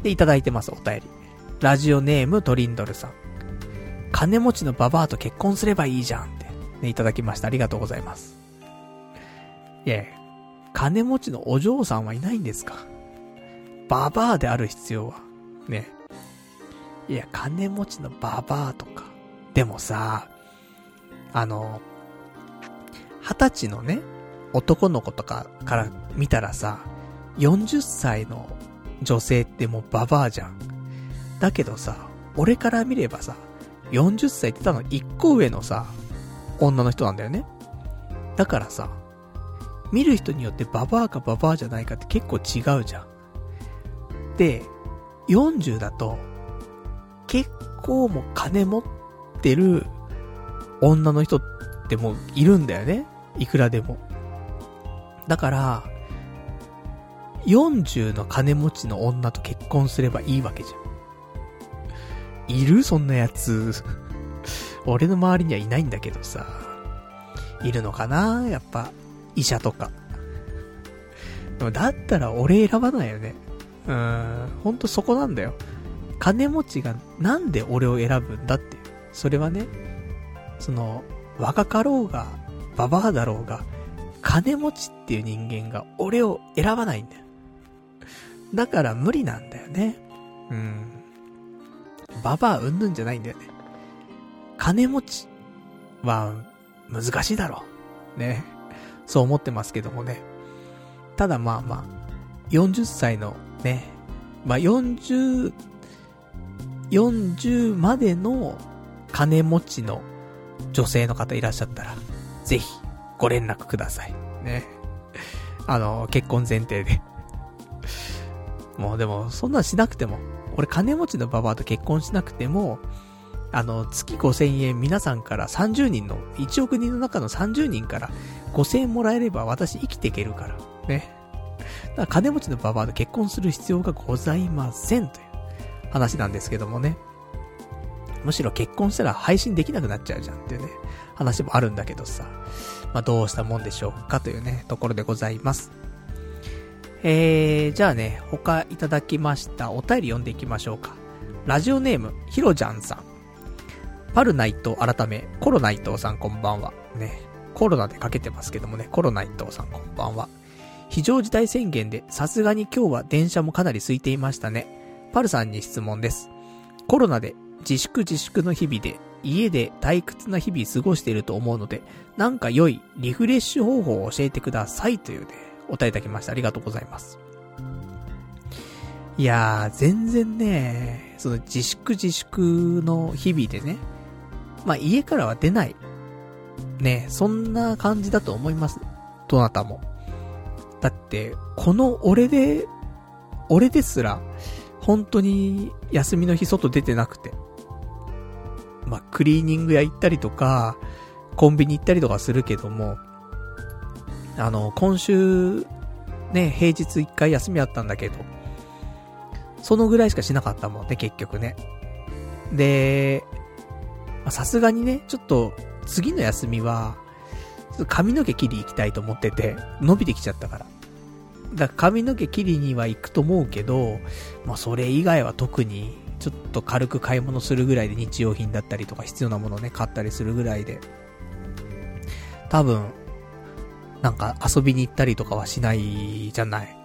で、いただいてます、お便り。ラジオネームトリンドルさん。金持ちのババアと結婚すればいいじゃんって、ね、いただきました。ありがとうございます。いや金持ちのお嬢さんはいないんですか？ババアである必要は。ね。いや、金持ちのババアとか。でもさ、あの、二十歳のね、男の子とかから見たらさ、40歳の女性ってもうババアじゃん。だけどさ、俺から見ればさ、40歳ってたの1個上のさ、女の人なんだよね。だからさ、見る人によってババアかババアじゃないかって結構違うじゃん。で、40だと、結構も金持ってる女の人ってもういるんだよね。いくらでも。だから、40の金持ちの女と結婚すればいいわけじゃん。いる？そんなやつ。俺の周りにはいないんだけどさ。いるのかな？やっぱ、医者とか。でもだったら俺選ばないよね。うーん、ほんとそこなんだよ。金持ちがなんで俺を選ぶんだっていう。それはね、その、若かろうが、ババアだろうが、金持ちっていう人間が俺を選ばないんだよ。だから無理なんだよね。うん。ババアうんぬんじゃないんだよね。金持ちは難しいだろう。ね。そう思ってますけどもね。ただまあまあ、40歳のね、まあ40、40までの金持ちの女性の方いらっしゃったら、ぜひご連絡ください。ね。あの、結婚前提でもうでも、そんなんしなくても、俺金持ちのババアと結婚しなくても、あの、月5000円皆さんから30人の、1億人の中の30人から5000円もらえれば私生きていけるから。ね。だから金持ちのババアと結婚する必要がございませんという話なんですけどもね。むしろ結婚したら配信できなくなっちゃうじゃんっていうね、話もあるんだけどさ。まあ、どうしたもんでしょうかというね、ところでございます。えー、じゃあね、他いただきましたお便り読んでいきましょうか。ラジオネーム、ひろじゃんさん。パルナイト改め、コロナイトさんこんばんは。ね、コロナでかけてますけどもね、コロナイトさんこんばんは。非常事態宣言で、さすがに今日は電車もかなり空いていましたね。パルさんに質問です。コロナで自粛自粛の日々で、家で退屈な日々過ごしていると思うので、なんか良いリフレッシュ方法を教えてくださいというね、お答えいただきました。ありがとうございます。いやー、全然ね、その自粛自粛の日々でね、まあ家からは出ない。ね、そんな感じだと思います。どなたも。だって、この俺で、俺ですら、本当に休みの日外出てなくて。まあ、クリーニング屋行ったりとか、コンビニ行ったりとかするけども、あの、今週、ね、平日一回休みあったんだけど、そのぐらいしかしなかったもんね、結局ね。で、さすがにね、ちょっと、次の休みは、髪の毛切り行きたいと思ってて、伸びてきちゃったから。だ髪の毛切りには行くと思うけど、まあそれ以外は特に、ちょっと軽く買い物するぐらいで日用品だったりとか必要なものをね、買ったりするぐらいで、多分、なんか遊びに行ったりとかはしないじゃない。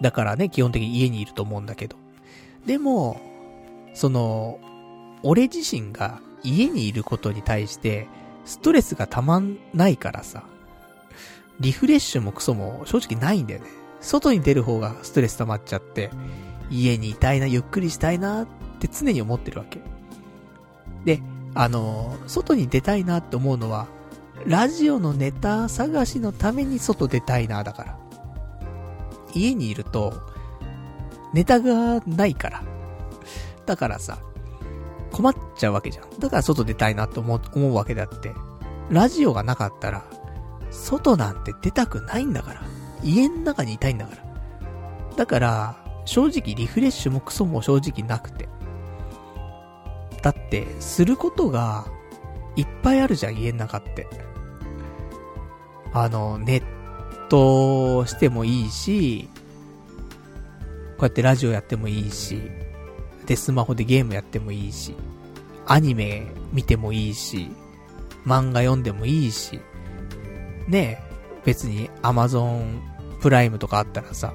だからね、基本的に家にいると思うんだけど。でも、その、俺自身が家にいることに対して、ストレスがたまんないからさ、リフレッシュもクソも正直ないんだよね。外に出る方がストレス溜まっちゃって、家にいたいな、ゆっくりしたいなって常に思ってるわけ。で、あの、外に出たいなって思うのは、ラジオのネタ探しのために外出たいな、だから。家にいると、ネタがないから。だからさ、困っちゃうわけじゃん。だから外出たいなと思う、思うわけであって。ラジオがなかったら、外なんて出たくないんだから。家の中にいたいんだから。だから、正直リフレッシュもクソも正直なくて。だって、することが、いっぱいあるじゃん、家の中って。あの、ネットしてもいいし、こうやってラジオやってもいいし、で、スマホでゲームやってもいいし、アニメ見てもいいし、漫画読んでもいいし、ね、別に Amazon プライムとかあったらさ、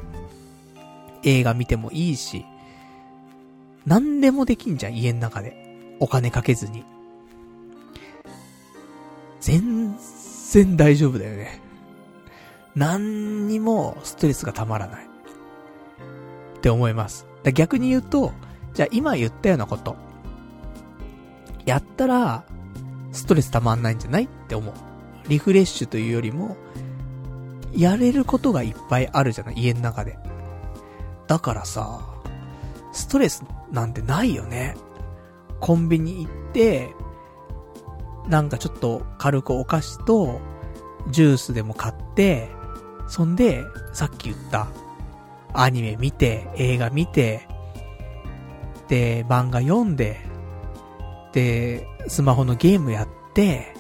映画見てもいいし、何でもできんじゃん、家の中で。お金かけずに。全然大丈夫だよね。何にもストレスがたまらない。って思います。逆に言うと、じゃあ今言ったようなこと。やったら、ストレスたまんないんじゃない？って思う。リフレッシュというよりも、やれることがいっぱいあるじゃない家の中で。だからさ、ストレスなんてないよね。コンビニ行って、なんかちょっと軽くお菓子と、ジュースでも買って、そんで、さっき言った、アニメ見て、映画見て、で、漫画読んで、で、スマホのゲームやって、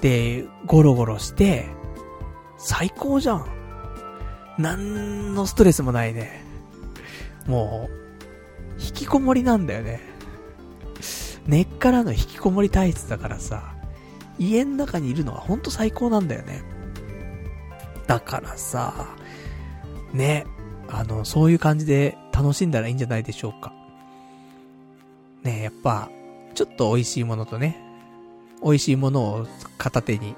で、ゴロゴロして、最高じゃん。なんのストレスもないね。もう、引きこもりなんだよね。根っからの引きこもり体質だからさ、家の中にいるのはほんと最高なんだよね。だからさ、ね、あの、そういう感じで楽しんだらいいんじゃないでしょうか。ねやっぱ、ちょっと美味しいものとね、美味しいものを片手に、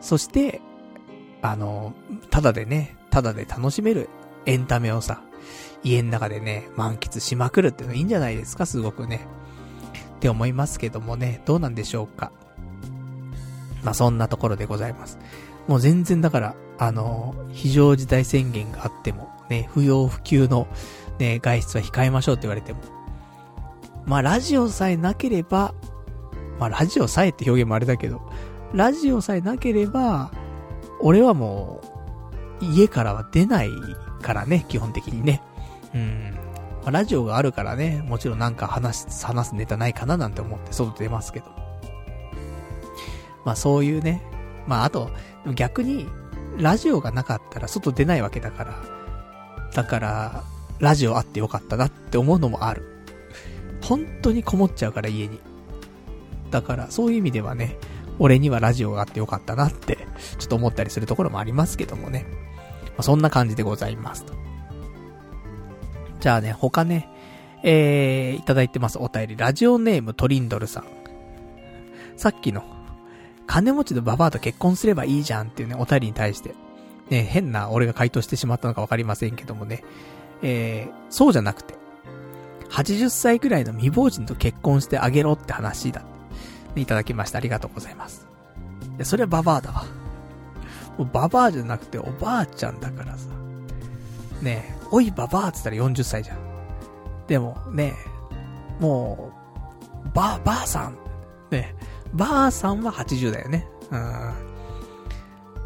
そして、あの、ただでね、ただで楽しめるエンタメをさ、家の中でね、満喫しまくるっていうのいいんじゃないですか、すごくね。って思いますけどもね、どうなんでしょうか。まあ、そんなところでございます。もう全然だから、あの、非常事態宣言があっても、ね、不要不急の、ね、外出は控えましょうって言われても。まあ、ラジオさえなければ、まあ、ラジオさえって表現もあれだけど、ラジオさえなければ、俺はもう、家からは出ないからね、基本的にね。うん。まあ、ラジオがあるからね、もちろんなんか話す、話すネタないかななんて思って外出ますけど。まあそういうね。まああと、逆に、ラジオがなかったら外出ないわけだから。だから、ラジオあってよかったなって思うのもある。本当にこもっちゃうから家に。だから、そういう意味ではね、俺にはラジオがあってよかったなって、ちょっと思ったりするところもありますけどもね。まあ、そんな感じでございますと。じゃあね、他ね、えー、いただいてますお便り。ラジオネームトリンドルさん。さっきの、金持ちのババアと結婚すればいいじゃんっていうね、お便りに対して。ね、変な俺が回答してしまったのかわかりませんけどもね。えー、そうじゃなくて。80歳くらいの未亡人と結婚してあげろって話だ。いただきました。ありがとうございます。いや、それはババアだわ。もうババアじゃなくておばあちゃんだからさ。ねえ、おいばばあって言ったら40歳じゃん。でも、ねえ、もう、ば、ばあさん。ねえばあさんは80だよね。うん。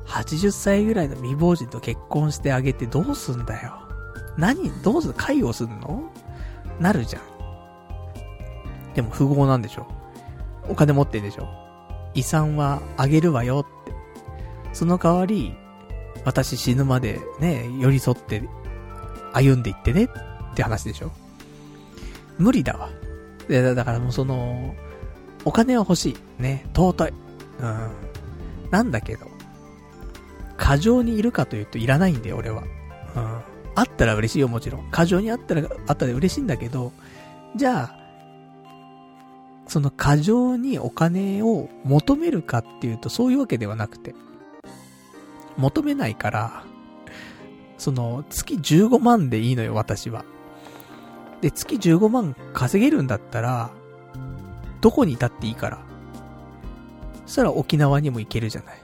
80歳ぐらいの未亡人と結婚してあげてどうすんだよ。何どうすん介護すんの？なるじゃん。でも富豪なんでしょ？お金持ってんでしょ？遺産はあげるわよって。その代わり、私死ぬまでね、寄り添って歩んでいってねって話でしょ？無理だわ。で、だからもうその、お金は欲しい。ね、尊い。うん。なんだけど、過剰にいるかというといらないんだよ、俺は。うん。あったら嬉しいよ、もちろん。過剰にあったら、あったら嬉しいんだけど、じゃあ、その過剰にお金を求めるかっていうとそういうわけではなくて、求めないから、その、月15万でいいのよ、私は。で、月15万稼げるんだったら、どこにいたっていいから。そしたら沖縄にも行けるじゃない。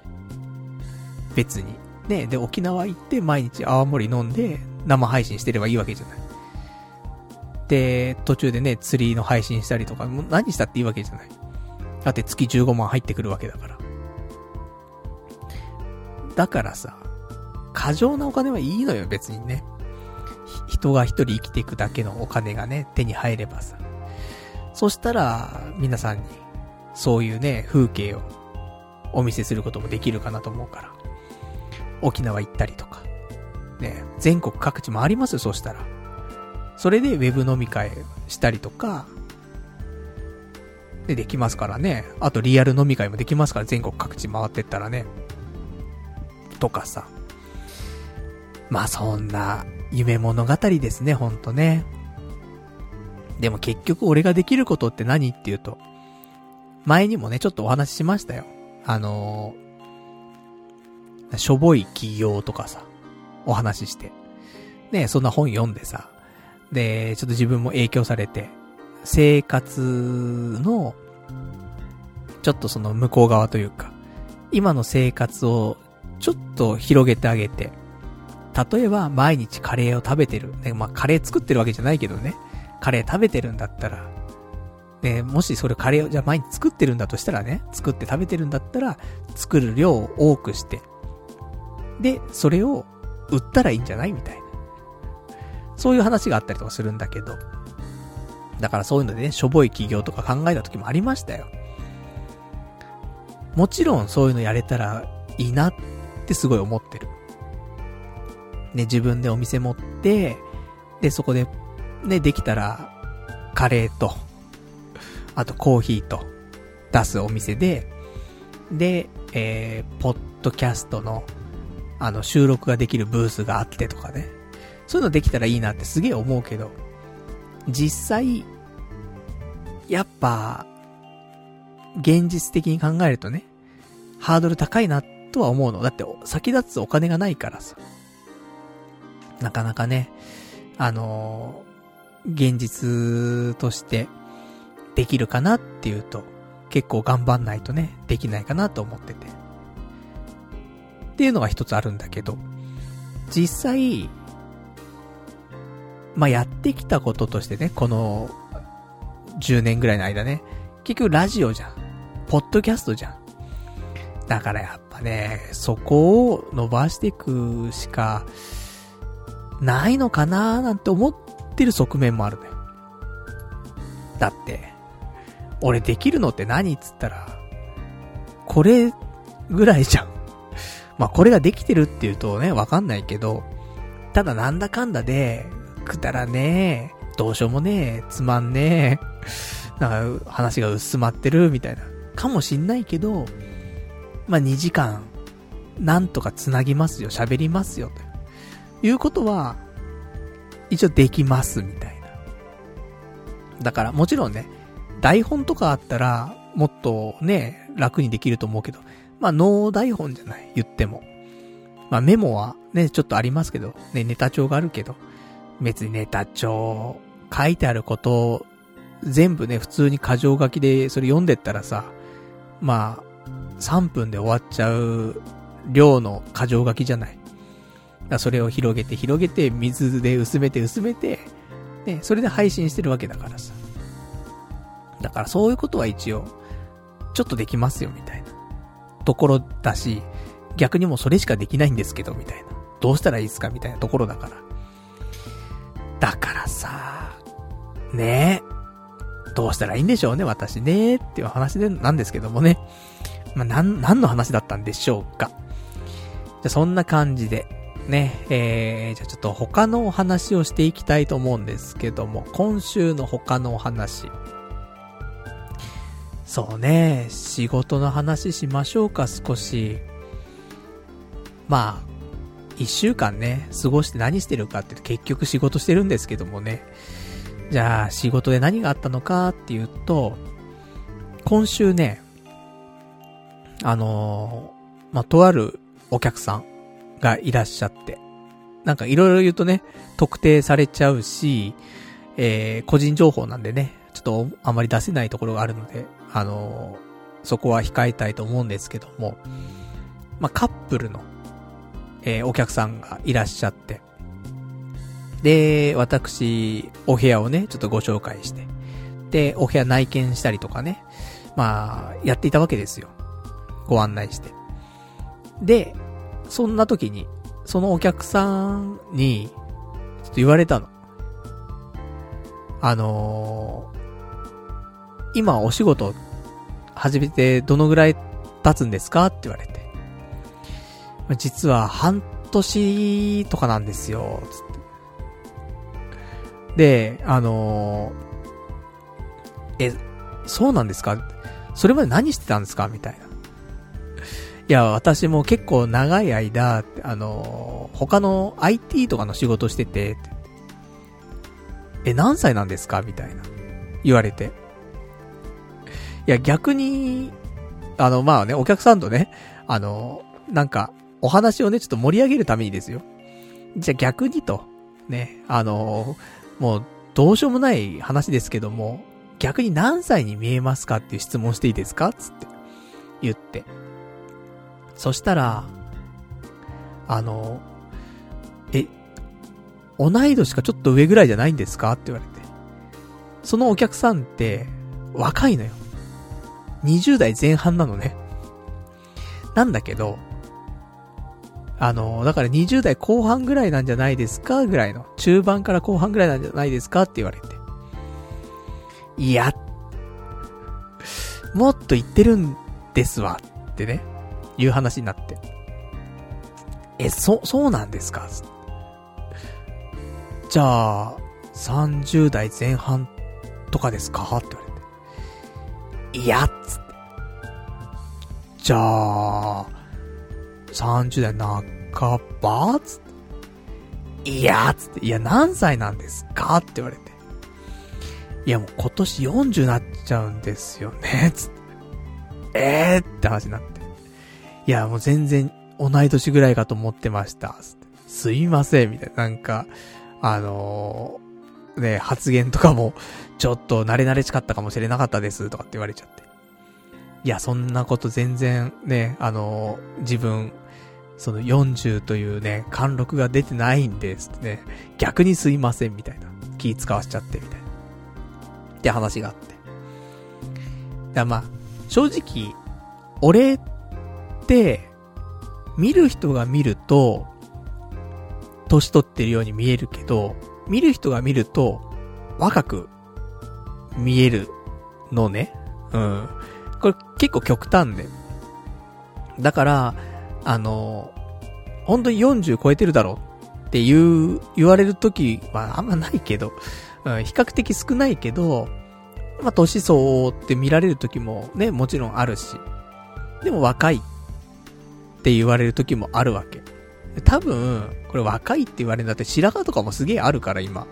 別に。ね、で、沖縄行って毎日泡盛飲んで生配信してればいいわけじゃない。で、途中でね、釣りの配信したりとか、もう何したっていいわけじゃない。だって月15万入ってくるわけだから。だからさ、過剰なお金はいいのよ、別にね。人が一人生きていくだけのお金がね、手に入ればさ。そしたら、皆さんに、そういうね、風景をお見せすることもできるかなと思うから。沖縄行ったりとか。ね、全国各地もありますよ、そしたら。それでウェブ飲み会したりとか、で、できますからね。あとリアル飲み会もできますから、全国各地回ってったらね。とかさ。まあそんな、夢物語ですね、ほんとね。でも結局俺ができることって何っていうと、前にもね、ちょっとお話ししましたよ。あのー、しょぼい企業とかさ、お話しして。ね、そんな本読んでさ、で、ちょっと自分も影響されて、生活の、ちょっとその向こう側というか、今の生活をちょっと広げてあげて、例えば毎日カレーを食べてる。ね、まあカレー作ってるわけじゃないけどね。カレー食べてるんだったら、ね、もしそれカレーをじゃあ毎日作ってるんだとしたらね、作って食べてるんだったら、作る量を多くして、で、それを売ったらいいんじゃないみたいな。そういう話があったりとかするんだけど。だからそういうのでね、しょぼい企業とか考えた時もありましたよ。もちろんそういうのやれたらいいなってすごい思ってる。ね、自分でお店持って、で、そこで、ね、できたら、カレーと、あとコーヒーと、出すお店で、で、えー、ポッドキャストの、あの、収録ができるブースがあってとかね。そういうのできたらいいなってすげえ思うけど、実際、やっぱ、現実的に考えるとね、ハードル高いなとは思うの。だって、先立つお金がないからさ。なかなかね、あのー、現実としてできるかなっていうと、結構頑張んないとね、できないかなと思ってて。っていうのが一つあるんだけど、実際、まあ、やってきたこととしてね、この10年ぐらいの間ね、結局ラジオじゃん。ポッドキャストじゃん。だからやっぱね、そこを伸ばしていくしか、ないのかなーなんて思ってる側面もあるね。だって、俺できるのって何っつったら、これぐらいじゃん。まあこれができてるっていうとね、わかんないけど、ただなんだかんだで、くだらねえ、どうしようもねえ、つまんねえ、なんか話が薄まってるみたいな、かもしんないけど、まあ2時間、なんとか繋ぎますよ、喋りますよ、と。いうことは、一応できます、みたいな。だから、もちろんね、台本とかあったら、もっとね、楽にできると思うけど、まあ、ノー台本じゃない、言っても。まあ、メモはね、ちょっとありますけど、ね、ネタ帳があるけど、別にネタ帳、書いてあることを、全部ね、普通に箇条書きでそれ読んでったらさ、まあ、3分で終わっちゃう量の箇条書きじゃない。だそれを広げて広げて、水で薄めて薄めて、ね、それで配信してるわけだからさ。だからそういうことは一応、ちょっとできますよ、みたいな。ところだし、逆にもうそれしかできないんですけど、みたいな。どうしたらいいですかみたいなところだから。だからさ、ねえ。どうしたらいいんでしょうね、私ねっていう話で、なんですけどもね。まあ、なん、何の話だったんでしょうか。じゃ、そんな感じで、ね、えー、じゃあちょっと他のお話をしていきたいと思うんですけども、今週の他のお話。そうね、仕事の話しましょうか、少し。まあ、一週間ね、過ごして何してるかって結局仕事してるんですけどもね。じゃあ、仕事で何があったのかっていうと、今週ね、あのー、まあ、とあるお客さんがいらっしゃって。なんかいろいろ言うとね、特定されちゃうし、えー、個人情報なんでね、ちょっとあまり出せないところがあるので、あのそこは控えたいと思うんですけども、まあ、カップルの、えー、お客さんがいらっしゃって、で、私、お部屋をね、ちょっとご紹介して、で、お部屋内見したりとかね、まあ、やっていたわけですよ。ご案内して。で、そんな時に、そのお客さんに、ちょっと言われたの。あのー、今お仕事始めてどのぐらい経つんですか？って言われて。実は半年とかなんですよ、つって。で、あのー、え、そうなんですか？それまで何してたんですか？みたいな。いや、私も結構長い間、あのー、他の IT とかの仕事してて、え、何歳なんですか？みたいな。言われて。いや、逆に、あの、まあね、お客さんとね、あの、なんか、お話をね、ちょっと盛り上げるためにですよ。じゃあ逆にと、ね、あの、もう、どうしようもない話ですけども、逆に何歳に見えますかっていう質問していいですか？つって、言って。そしたら、あの、え、同い年かちょっと上ぐらいじゃないんですか？って言われて。そのお客さんって、若いのよ。20代前半なのね。なんだけど、あの、だから20代後半ぐらいなんじゃないですかぐらいの。中盤から後半ぐらいなんじゃないですかって言われて。いや、もっと言ってるんですわ。ってね。いう話になって。え、そ、そうなんですかじゃあ、30代前半とかですかって言われて。いや、つって。じゃあ、30代半ばつって。いや、つって。いや、何歳なんですかって言われて。いや、もう今年40なっちゃうんですよね、つって。えーって話になって。いや、もう全然同い年ぐらいかと思ってました。つってすいません、みたいな。なんか、あのー、ね、発言とかも、ちょっと慣れ慣れしかったかもしれなかったです、とかって言われちゃって。いや、そんなこと全然ね、あのー、自分、その40というね、貫禄が出てないんですってね、逆にすいません、みたいな。気使わしちゃって、みたいな。って話があって。だまあ、正直、俺って、見る人が見ると、年取ってるように見えるけど、見る人が見ると、若く見えるのね。うん。これ結構極端で。だから、あの、本当に40超えてるだろうっていう、言われるときはあんまないけど、うん、比較的少ないけど、まあ、年相応って見られるときもね、もちろんあるし。でも若いって言われるときもあるわけ。多分、これ若いって言われるんだって白髪とかもすげえあるから今。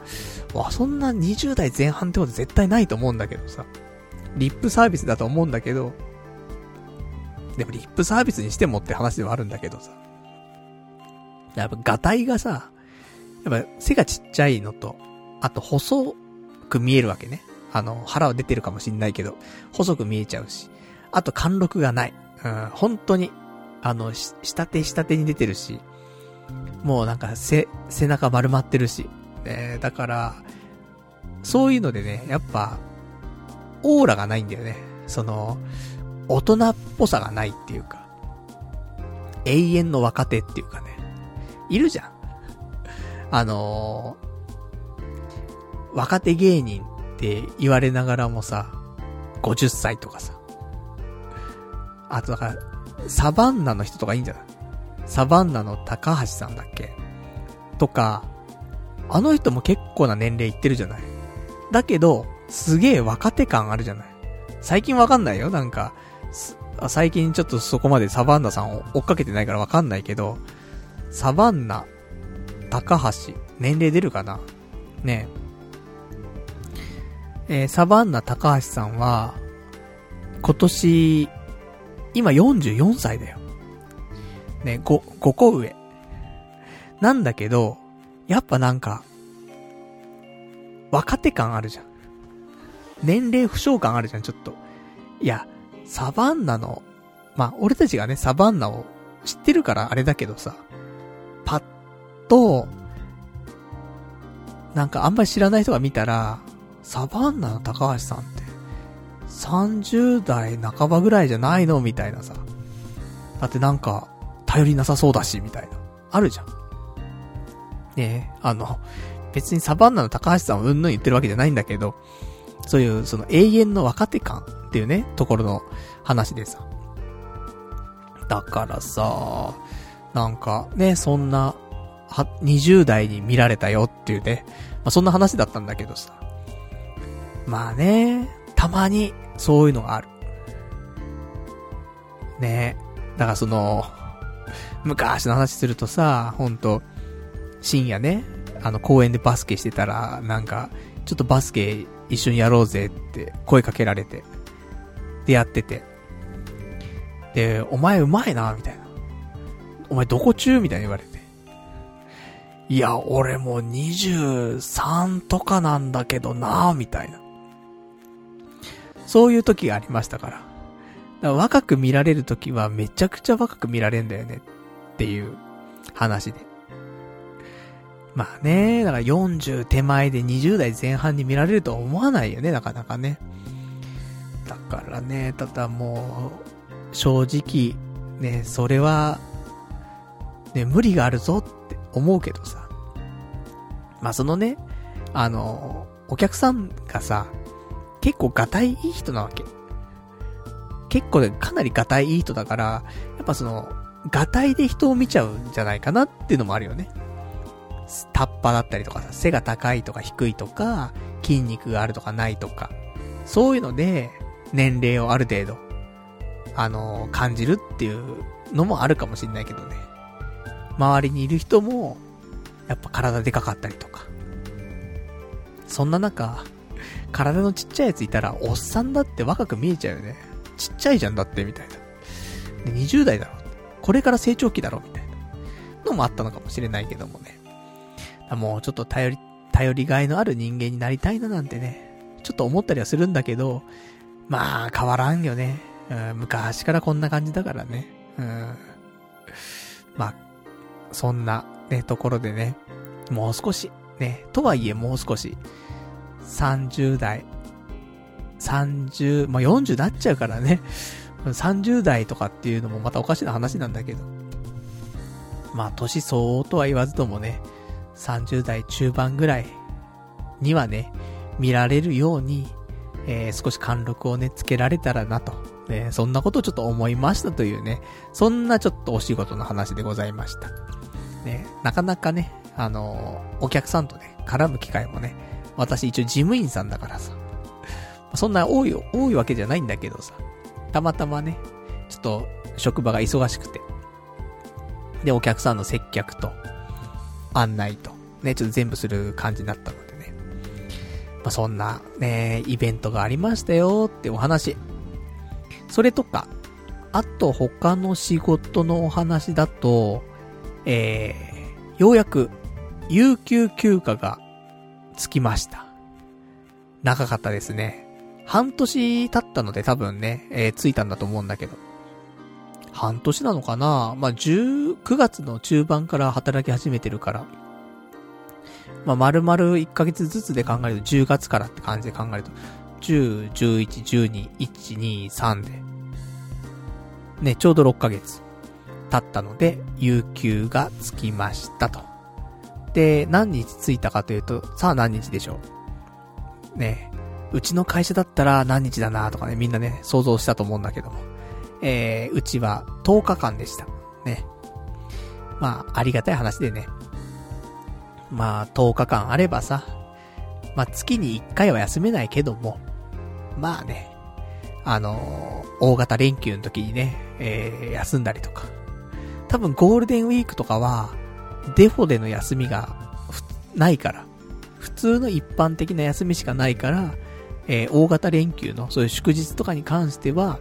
わ、そんな20代前半ってこと絶対ないと思うんだけどさ。リップサービスだと思うんだけど、でもリップサービスにしてもって話ではあるんだけどさ。やっぱ、ガタイがさ、やっぱ背がちっちゃいのと、あと細く見えるわけね。あの、腹は出てるかもしんないけど、細く見えちゃうし。あと貫禄がない。うん、本当に、あの、下手下手に出てるし、もうなんか背、背中丸まってるし。えー、だから、そういうのでね、やっぱ、オーラがないんだよね。その、大人っぽさがないっていうか、永遠の若手っていうかね、いるじゃん。あのー、若手芸人って言われながらもさ、50歳とかさ。あとだから、サバンナの人とかいいんじゃない？サバンナの高橋さんだっけ？とか、あの人も結構な年齢いってるじゃない？だけど、すげえ若手感あるじゃない？最近わかんないよ、なんか。最近ちょっとそこまでサバンナさんを追っかけてないからわかんないけど、サバンナ、高橋、年齢出るかな？ねえ。えー、サバンナ高橋さんは、今年、今44歳だよ。ね、5、5個上。なんだけど、やっぱなんか、若手感あるじゃん。年齢不詳感あるじゃん、ちょっと。いや、サバンナの、まあ、俺たちがね、サバンナを知ってるからあれだけどさ、パッと、なんかあんまり知らない人が見たら、サバンナの高橋さんって、30代半ばぐらいじゃないのみたいなさ。だってなんか、頼りなさそうだし、みたいな。あるじゃん。ねえ、あの、別にサバンナの高橋さんをうんぬん言ってるわけじゃないんだけど、そういう、その永遠の若手感っていうね、ところの話でさ。だからさ、なんかね、そんな、は、20代に見られたよっていうね、まあ、そんな話だったんだけどさ。まあね、たまに、そういうのがある。ねだからその、昔の話するとさ、ほんと、深夜ね、あの公園でバスケしてたら、なんか、ちょっとバスケ一緒にやろうぜって声かけられて、でやってて。で、お前うまいな、みたいな。お前どこ中？みたいに言われて。いや、俺もう23とかなんだけどな、みたいな。そういう時がありましたから。だから若く見られる時はめちゃくちゃ若く見られんだよねっていう話で。まあね、だから40手前で20代前半に見られるとは思わないよね、なかなかね。だからね、ただもう、正直、ね、それは、ね、無理があるぞって思うけどさ。まあそのね、あの、お客さんがさ、結構ガタイいい人なわけ。結構ね、かなりガタイいい人だから、やっぱその、ガタイで人を見ちゃうんじゃないかなっていうのもあるよね。タッパだったりとかさ、背が高いとか低いとか、筋肉があるとかないとか、そういうので、年齢をある程度、あの、感じるっていうのもあるかもしんないけどね。周りにいる人も、やっぱ体でかかったりとか。そんな中、体のちっちゃいやついたら、おっさんだって若く見えちゃうよね。ちっちゃいじゃんだって、みたいな。で、20代だろ。これから成長期だろ、みたいな。のもあったのかもしれないけどもね。もうちょっと頼り、頼りがいのある人間になりたいななんてね、ちょっと思ったりはするんだけど、まあ変わらんよね。うん、昔からこんな感じだからね。うん。まあ、そんなね、ところでね、もう少し、ね、とはいえもう少し、30代、30、まあ、40なっちゃうからね、30代とかっていうのもまたおかしな話なんだけど、まあ、年相応とは言わずともね、30代中盤ぐらいにはね、見られるように、えー、少し貫禄をね、つけられたらなと、ね、そんなことをちょっと思いましたというね、そんなちょっとお仕事の話でございました。ね、なかなかね、あのー、お客さんとね、絡む機会もね、私一応事務員さんだからさ、そんな多い、多いわけじゃないんだけどさ、たまたまね、ちょっと職場が忙しくて、で、お客さんの接客と、案内と、ね、ちょっと全部する感じになったのでね。まあ、そんな、ね、イベントがありましたよってお話。それとか、あと他の仕事のお話だと、えー、ようやく、有給休暇がつきました。長かったですね。半年経ったので多分ね、えー、ついたんだと思うんだけど。半年なのかな？まあ、19月の中盤から働き始めてるから。まあ、丸々1ヶ月ずつで考えると10月からって感じで考えると、10、11、12、1、2、3で。ね、ちょうど6ヶ月経ったので、有給がつきましたと。で、何日ついたかというと、さあ何日でしょう？ね、うちの会社だったら何日だなとかね、みんなね、想像したと思うんだけども。えー、うちは10日間でした。ね。まあ、ありがたい話でね。まあ、10日間あればさ、まあ、月に1回は休めないけども、まあね、あのー、大型連休の時にね、えー、休んだりとか。多分ゴールデンウィークとかは、デフォでの休みが、ないから。普通の一般的な休みしかないから、えー、大型連休のそういう祝日とかに関しては、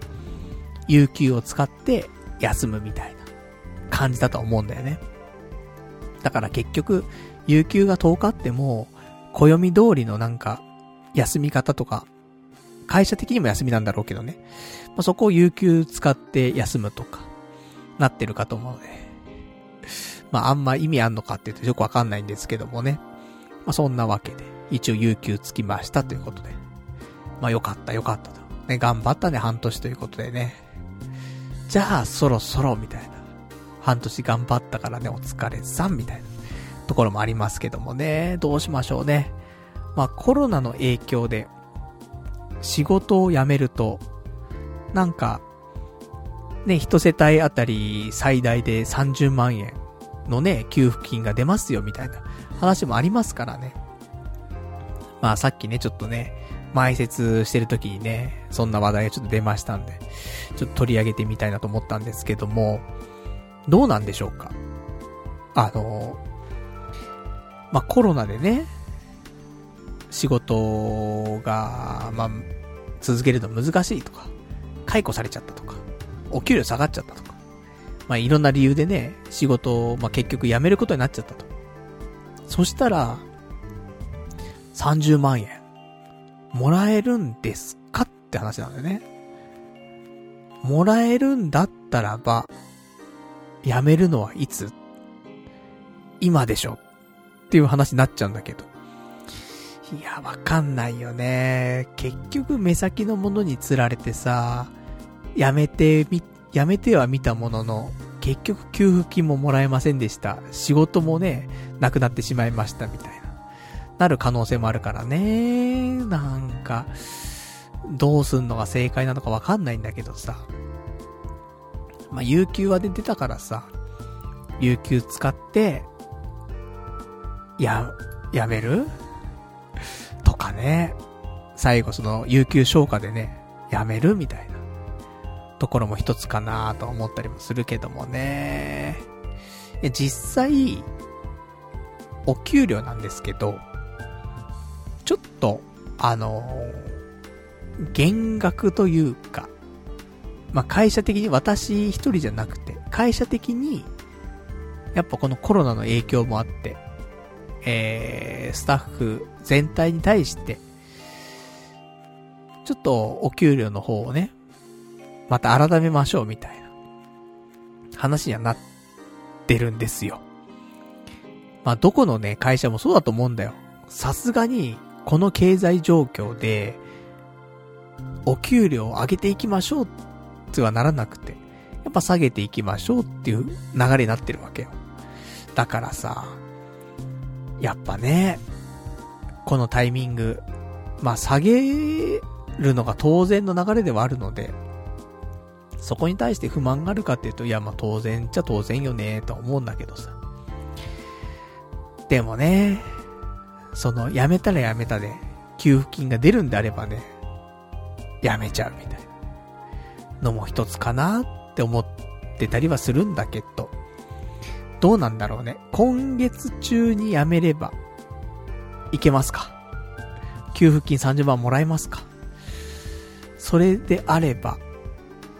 有給を使って休むみたいな感じだと思うんだよね。だから結局、有給が10日あっても、暦通りのなんか、休み方とか、会社的にも休みなんだろうけどね。まあ、そこを有給使って休むとか、なってるかと思うので。まあ、あんま意味あんのかって言うとよくわかんないんですけどもね。まあ、そんなわけで、一応有給つきましたということで。まあ、よかったよかったと。ね、頑張ったね、半年ということでね。じゃあ、そろそろ、みたいな。半年頑張ったからね、お疲れさん、みたいな。ところもありますけどもね。どうしましょうね。まあ、コロナの影響で、仕事を辞めると、なんか、ね、一世帯あたり最大で30万円のね、給付金が出ますよみたいな話もありますからね。まあさっきね、ちょっとね、埋設してる時にね、そんな話題がちょっと出ましたんで、ちょっと取り上げてみたいなと思ったんですけども、どうなんでしょうか？あの、まあコロナでね、仕事が、まあ、続けるの難しいとか、解雇されちゃったとか、お給料下がっちゃったとか、まあ、いろんな理由でね、仕事を、まあ、結局辞めることになっちゃったと。そしたら、30万円、もらえるんですかって話なんだよね。もらえるんだったらば、辞めるのはいつ？今でしょ？っていう話になっちゃうんだけど。いや、わかんないよね。結局目先のものに釣られてさ、やめてみ、やめては見たものの、結局給付金ももらえませんでした。仕事もね、なくなってしまいましたみたいな。なる可能性もあるからね。なんか、どうすんのが正解なのかわかんないんだけどさ。まあ、有給は出てたからさ、有給使って、や、やめる？とかね。最後その、有給消化でね、やめる？みたいな。ところも一つかなと思ったりもするけどもね。いや、実際、お給料なんですけど、ちょっと、あの減額というか、まあ、会社的に私一人じゃなくて、会社的に、やっぱこのコロナの影響もあって、えー、スタッフ全体に対して、ちょっとお給料の方をね、また改めましょうみたいな話にはなってるんですよ。まあ、どこのね、会社もそうだと思うんだよ。さすがに、この経済状況で、お給料を上げていきましょうってはならなくて、やっぱ下げていきましょうっていう流れになってるわけよ。だからさ、やっぱね、このタイミング、まあ下げるのが当然の流れではあるので、そこに対して不満があるかっていうと、いやまあ当然っちゃ当然よねと思うんだけどさ。でもね、その、辞めたら辞めたで、給付金が出るんであればね、辞めちゃうみたいなのも一つかなって思ってたりはするんだけど、どうなんだろうね。今月中に辞めれば、いけますか？給付金30万もらえますか？それであれば、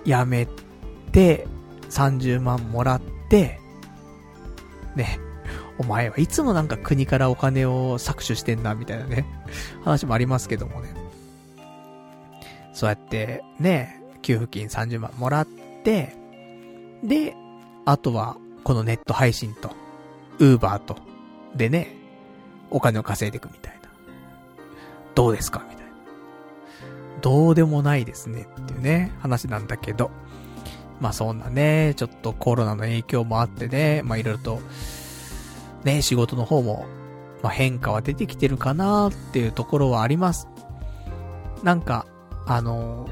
辞めて、30万もらって、ね、お前はいつもなんか国からお金を搾取してんな、みたいなね、話もありますけどもね。そうやって、ね、給付金30万もらって、で、あとは、このネット配信と、ウーバーと、でね、お金を稼いでいくみたいな。どうですかみたいな。どうでもないですねっていうね、話なんだけど。まあそんなね、ちょっとコロナの影響もあってね、まあいろいろと、ね、仕事の方も、まあ変化は出てきてるかなっていうところはあります。なんか、あの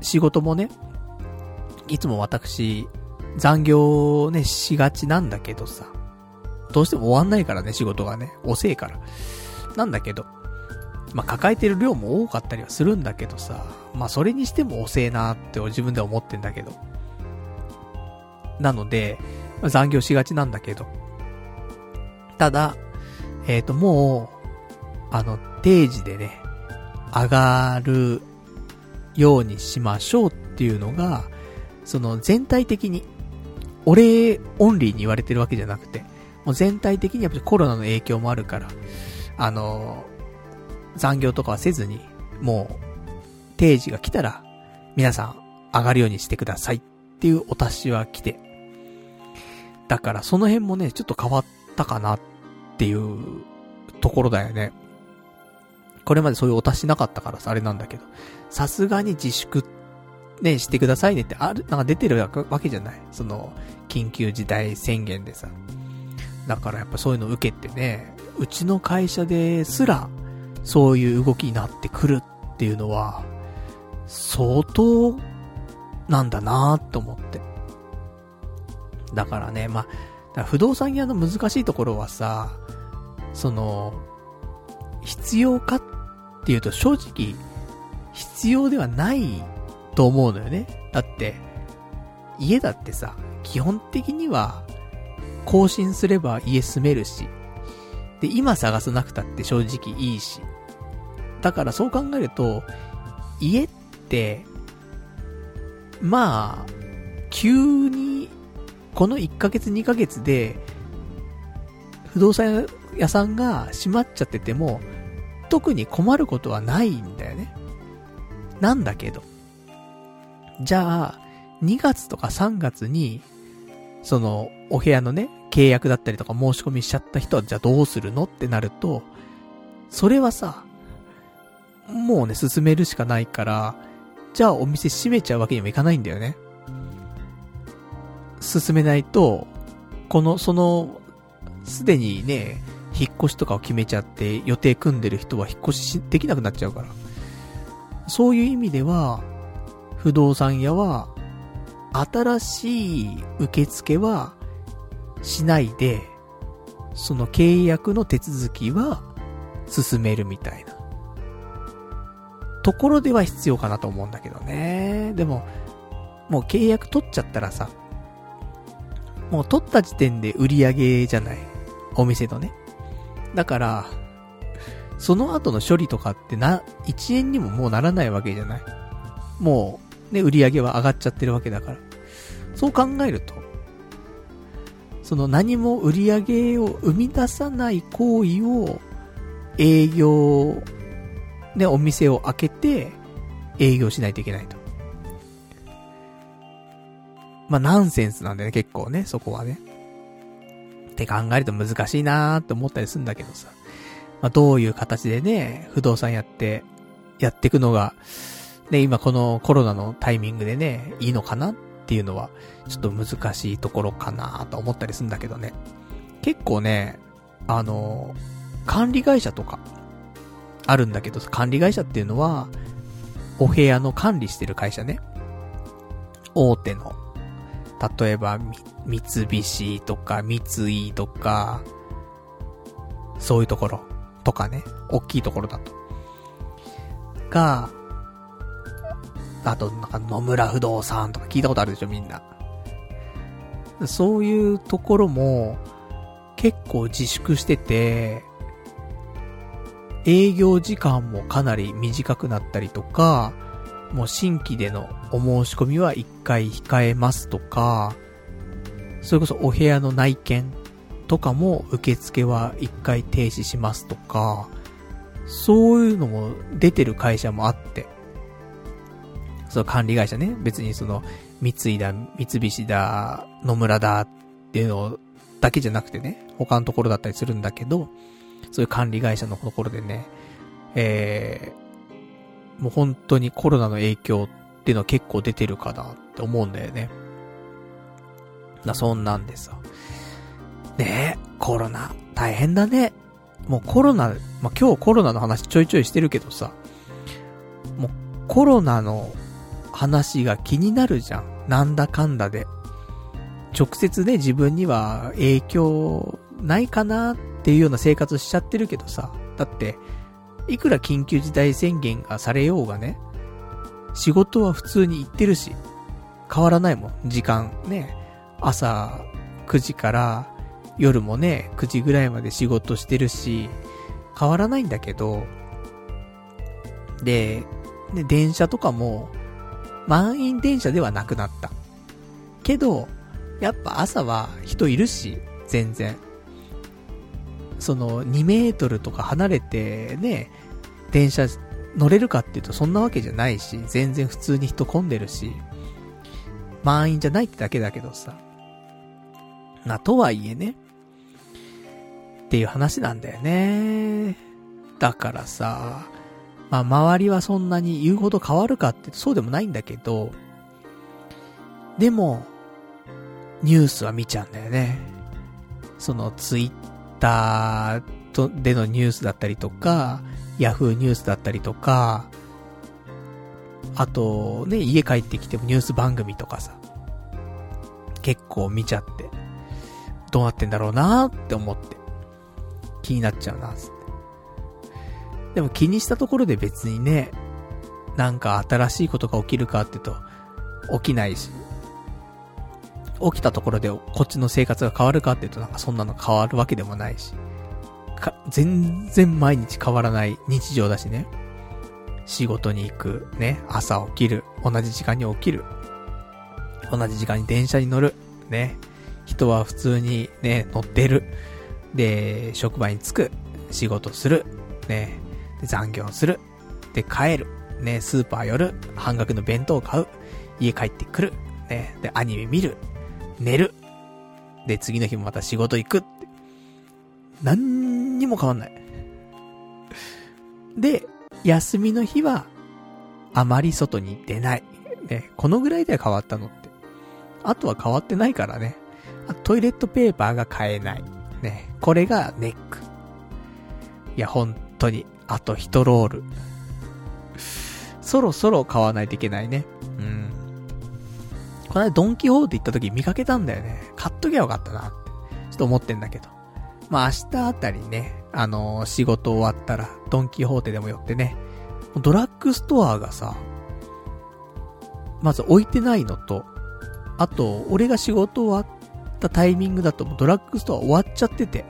仕事もね、いつも私、残業ね、しがちなんだけどさ、どうしても終わんないからね、仕事がね、遅えから。なんだけど、まあ、抱えてる量も多かったりはするんだけどさ、まあ、それにしても遅えなって自分では思ってんだけど。なので、まあ、残業しがちなんだけど。ただ、えっ、ー、と、もう、あの、定時でね、上がるようにしましょうっていうのが、その全体的に、俺オンリーに言われてるわけじゃなくて、もう全体的にやっぱりコロナの影響もあるから、あの、残業とかはせずに、もう、定時が来たら、皆さん上がるようにしてくださいっていうお達しは来て。だからその辺もね、ちょっと変わったかなっていうところだよね。これまでそういうお達しなかったからさ、あれなんだけど。さすがに自粛、ね、してくださいねって、ある、なんか出てるわけじゃない。その、緊急事態宣言でさ。だからやっぱそういうの受けてね、うちの会社ですら、そういう動きになってくるっていうのは、相当、なんだなーって思って。だからね、まあ、不動産屋の難しいところはさ、その、必要かっていうと正直、必要ではないと思うのよね。だって、家だってさ、基本的には、更新すれば家住めるし、で、今探さなくたって正直いいし。だからそう考えると、家って、まあ、急に、この1ヶ月2ヶ月で、不動産屋さんが閉まっちゃってても、特に困ることはないんだよね。なんだけど。じゃあ、2月とか3月に、その、お部屋のね、契約だったりとか申し込みしちゃった人はじゃあどうするのってなると、それはさ、もうね、進めるしかないから、じゃあお店閉めちゃうわけにもいかないんだよね。進めないと、この、その、すでにね、引っ越しとかを決めちゃって予定組んでる人は引っ越しできなくなっちゃうから。そういう意味では、不動産屋は、新しい受付はしないで、その契約の手続きは進めるみたいな。ところでは必要かなと思うんだけどね。でも、もう契約取っちゃったらさ、もう取った時点で売り上げじゃない。お店のね。だから、その後の処理とかってな、1円にももうならないわけじゃない。もう、ね、売り上げは上がっちゃってるわけだから。そう考えると、その何も売り上げを生み出さない行為を営業、ね、お店を開けて営業しないといけないと。まあ、ナンセンスなんだよね、結構ね、そこはね。って考えると難しいなーって思ったりするんだけどさ。まあ、どういう形でね、不動産やって、やっていくのが、ね、今このコロナのタイミングでね、いいのかなっていうのは、ちょっと難しいところかなと思ったりするんだけどね。結構ね、あの、管理会社とか、あるんだけど、管理会社っていうのは、お部屋の管理してる会社ね。大手の。例えば、三菱とか、三井とか、そういうところとかね。大きいところだと。が、あと、なんか野村不動産とか聞いたことあるでしょ、みんな。そういうところも、結構自粛してて、営業時間もかなり短くなったりとか、もう新規でのお申し込みは一回控えますとか、それこそお部屋の内見とかも受付は一回停止しますとか、そういうのも出てる会社もあって、その管理会社ね、別にその、三井だ、三菱だ、野村だっていうのだけじゃなくてね、他のところだったりするんだけど、そういう管理会社のところでね、えー、もう本当にコロナの影響っていうのは結構出てるかなって思うんだよね。な、そんなんでさ。ねえ、コロナ、大変だね。もうコロナ、まあ、今日コロナの話ちょいちょいしてるけどさ、もうコロナの話が気になるじゃん。なんだかんだで。直接ね、自分には影響ないかなっっていうような生活しちゃってるけどさ。だって、いくら緊急事態宣言がされようがね、仕事は普通に行ってるし、変わらないもん、時間。ね、朝9時から夜もね、9時ぐらいまで仕事してるし、変わらないんだけど、で、で、電車とかも、満員電車ではなくなった。けど、やっぱ朝は人いるし、全然。その、2メートルとか離れてね、電車乗れるかっていうとそんなわけじゃないし、全然普通に人混んでるし、満員じゃないってだけだけどさ。な、とはいえね。っていう話なんだよね。だからさ、まあ周りはそんなに言うほど変わるかってそうでもないんだけど、でも、ニュースは見ちゃうんだよね。そのツイッターでのニュースだったりとか、ヤフーニュースだったりとか、あと、ね、家帰ってきてもニュース番組とかさ、結構見ちゃって、どうなってんだろうなーって思って、気になっちゃうな、って。でも気にしたところで別にね、なんか新しいことが起きるかって言うと、起きないし、起きたところでこっちの生活が変わるかって言うとなんかそんなの変わるわけでもないし、か、全然毎日変わらない日常だしね。仕事に行く、ね、朝起きる、同じ時間に起きる、同じ時間に電車に乗る、ね、人は普通にね、乗ってる、で、職場に着く、仕事する、ね、残業する、で、帰る、ね、スーパー寄る、半額の弁当を買う、家帰ってくる、ね、で、アニメ見る、寝る、で、次の日もまた仕事行くって。何にも変わんない。で、休みの日は、あまり外に出ない。ね、このぐらいでは変わったのって。あとは変わってないからね。トイレットペーパーが買えない。ね、これがネック。いや、本当に、あと1ロール。そろそろ買わないといけないね。うん。この間ドンキホーテ行った時見かけたんだよね。買っときゃよかったなって。ちょっと思ってんだけど。まあ明日あたりね、あのー、仕事終わったら、ドンキホーテでも寄ってね、ドラッグストアがさ、まず置いてないのと、あと、俺が仕事終わったタイミングだとドラッグストア終わっちゃってて、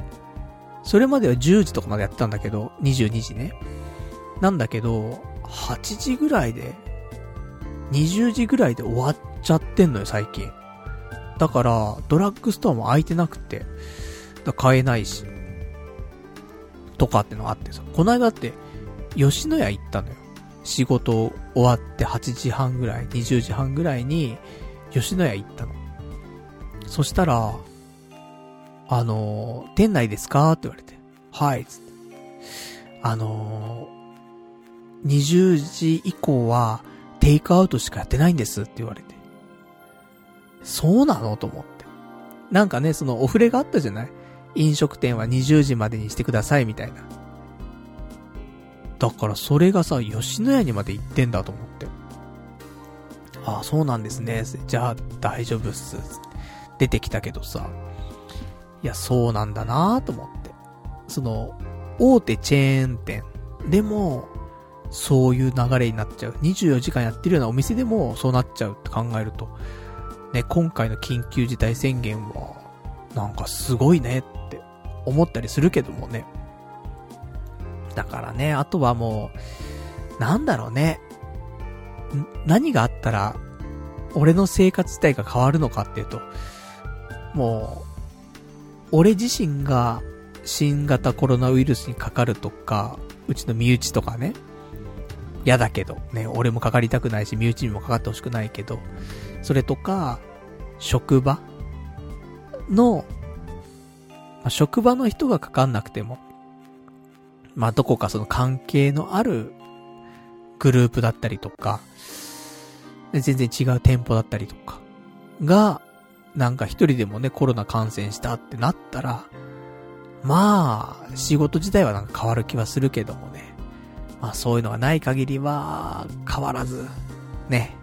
それまでは10時とかまでやってたんだけど、22時ね。なんだけど、8時ぐらいで、20時ぐらいで終わっちゃってんのよ、最近。だから、ドラッグストアも空いてなくて、だ買えないし、とかってのがあってさ、この間って、吉野家行ったのよ。仕事終わって8時半ぐらい、20時半ぐらいに、吉野家行ったの。そしたら、あのー、店内ですかって言われて。はい、つって。あのー、20時以降は、テイクアウトしかやってないんですって言われて。そうなの？と思って。なんかね、そのお触れがあったじゃない？飲食店は20時までにしてくださいみたいな。だからそれがさ、吉野家にまで行ってんだと思って。ああ、そうなんですね。じゃあ大丈夫っす。出てきたけどさ。いや、そうなんだなぁと思って。その、大手チェーン店でも、そういう流れになっちゃう。24時間やってるようなお店でもそうなっちゃうって考えると、ね、今回の緊急事態宣言は、なんかすごいねって思ったりするけどもね。だからね、あとはもう、なんだろうね。何があったら、俺の生活自体が変わるのかっていうと、もう、俺自身が新型コロナウイルスにかかるとか、うちの身内とかね、嫌だけど、ね、俺もかかりたくないし、身内にもかかってほしくないけど、それとか、職場の、まあ、職場の人がかかんなくても、まあ、どこかその関係のあるグループだったりとか、全然違う店舗だったりとか、が、なんか一人でもね、コロナ感染したってなったら、まあ、仕事自体はなんか変わる気はするけどもね。まあそういうのがない限りは、変わらず、ね、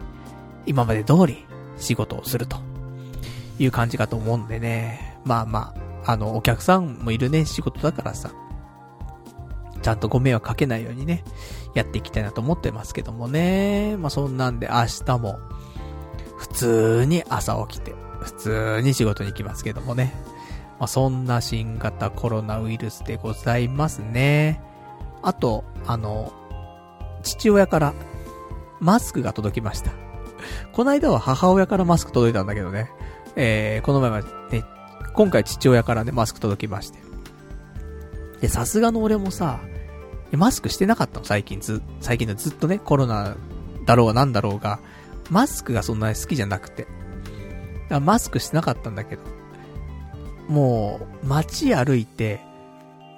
今まで通り仕事をするという感じかと思うんでね。まあまあ、あの、お客さんもいるね、仕事だからさ。ちゃんとご迷惑かけないようにね、やっていきたいなと思ってますけどもね。まあそんなんで明日も、普通に朝起きて、普通に仕事に行きますけどもね。まあそんな新型コロナウイルスでございますね。あと、あの、父親からマスクが届きました。この間は母親からマスク届いたんだけどね。えー、この前はね、今回父親からね、マスク届きまして。で、さすがの俺もさ、マスクしてなかったの、最近ず、最近のずっとね、コロナだろうがなんだろうが、マスクがそんなに好きじゃなくて。だからマスクしてなかったんだけど、もう、街歩いて、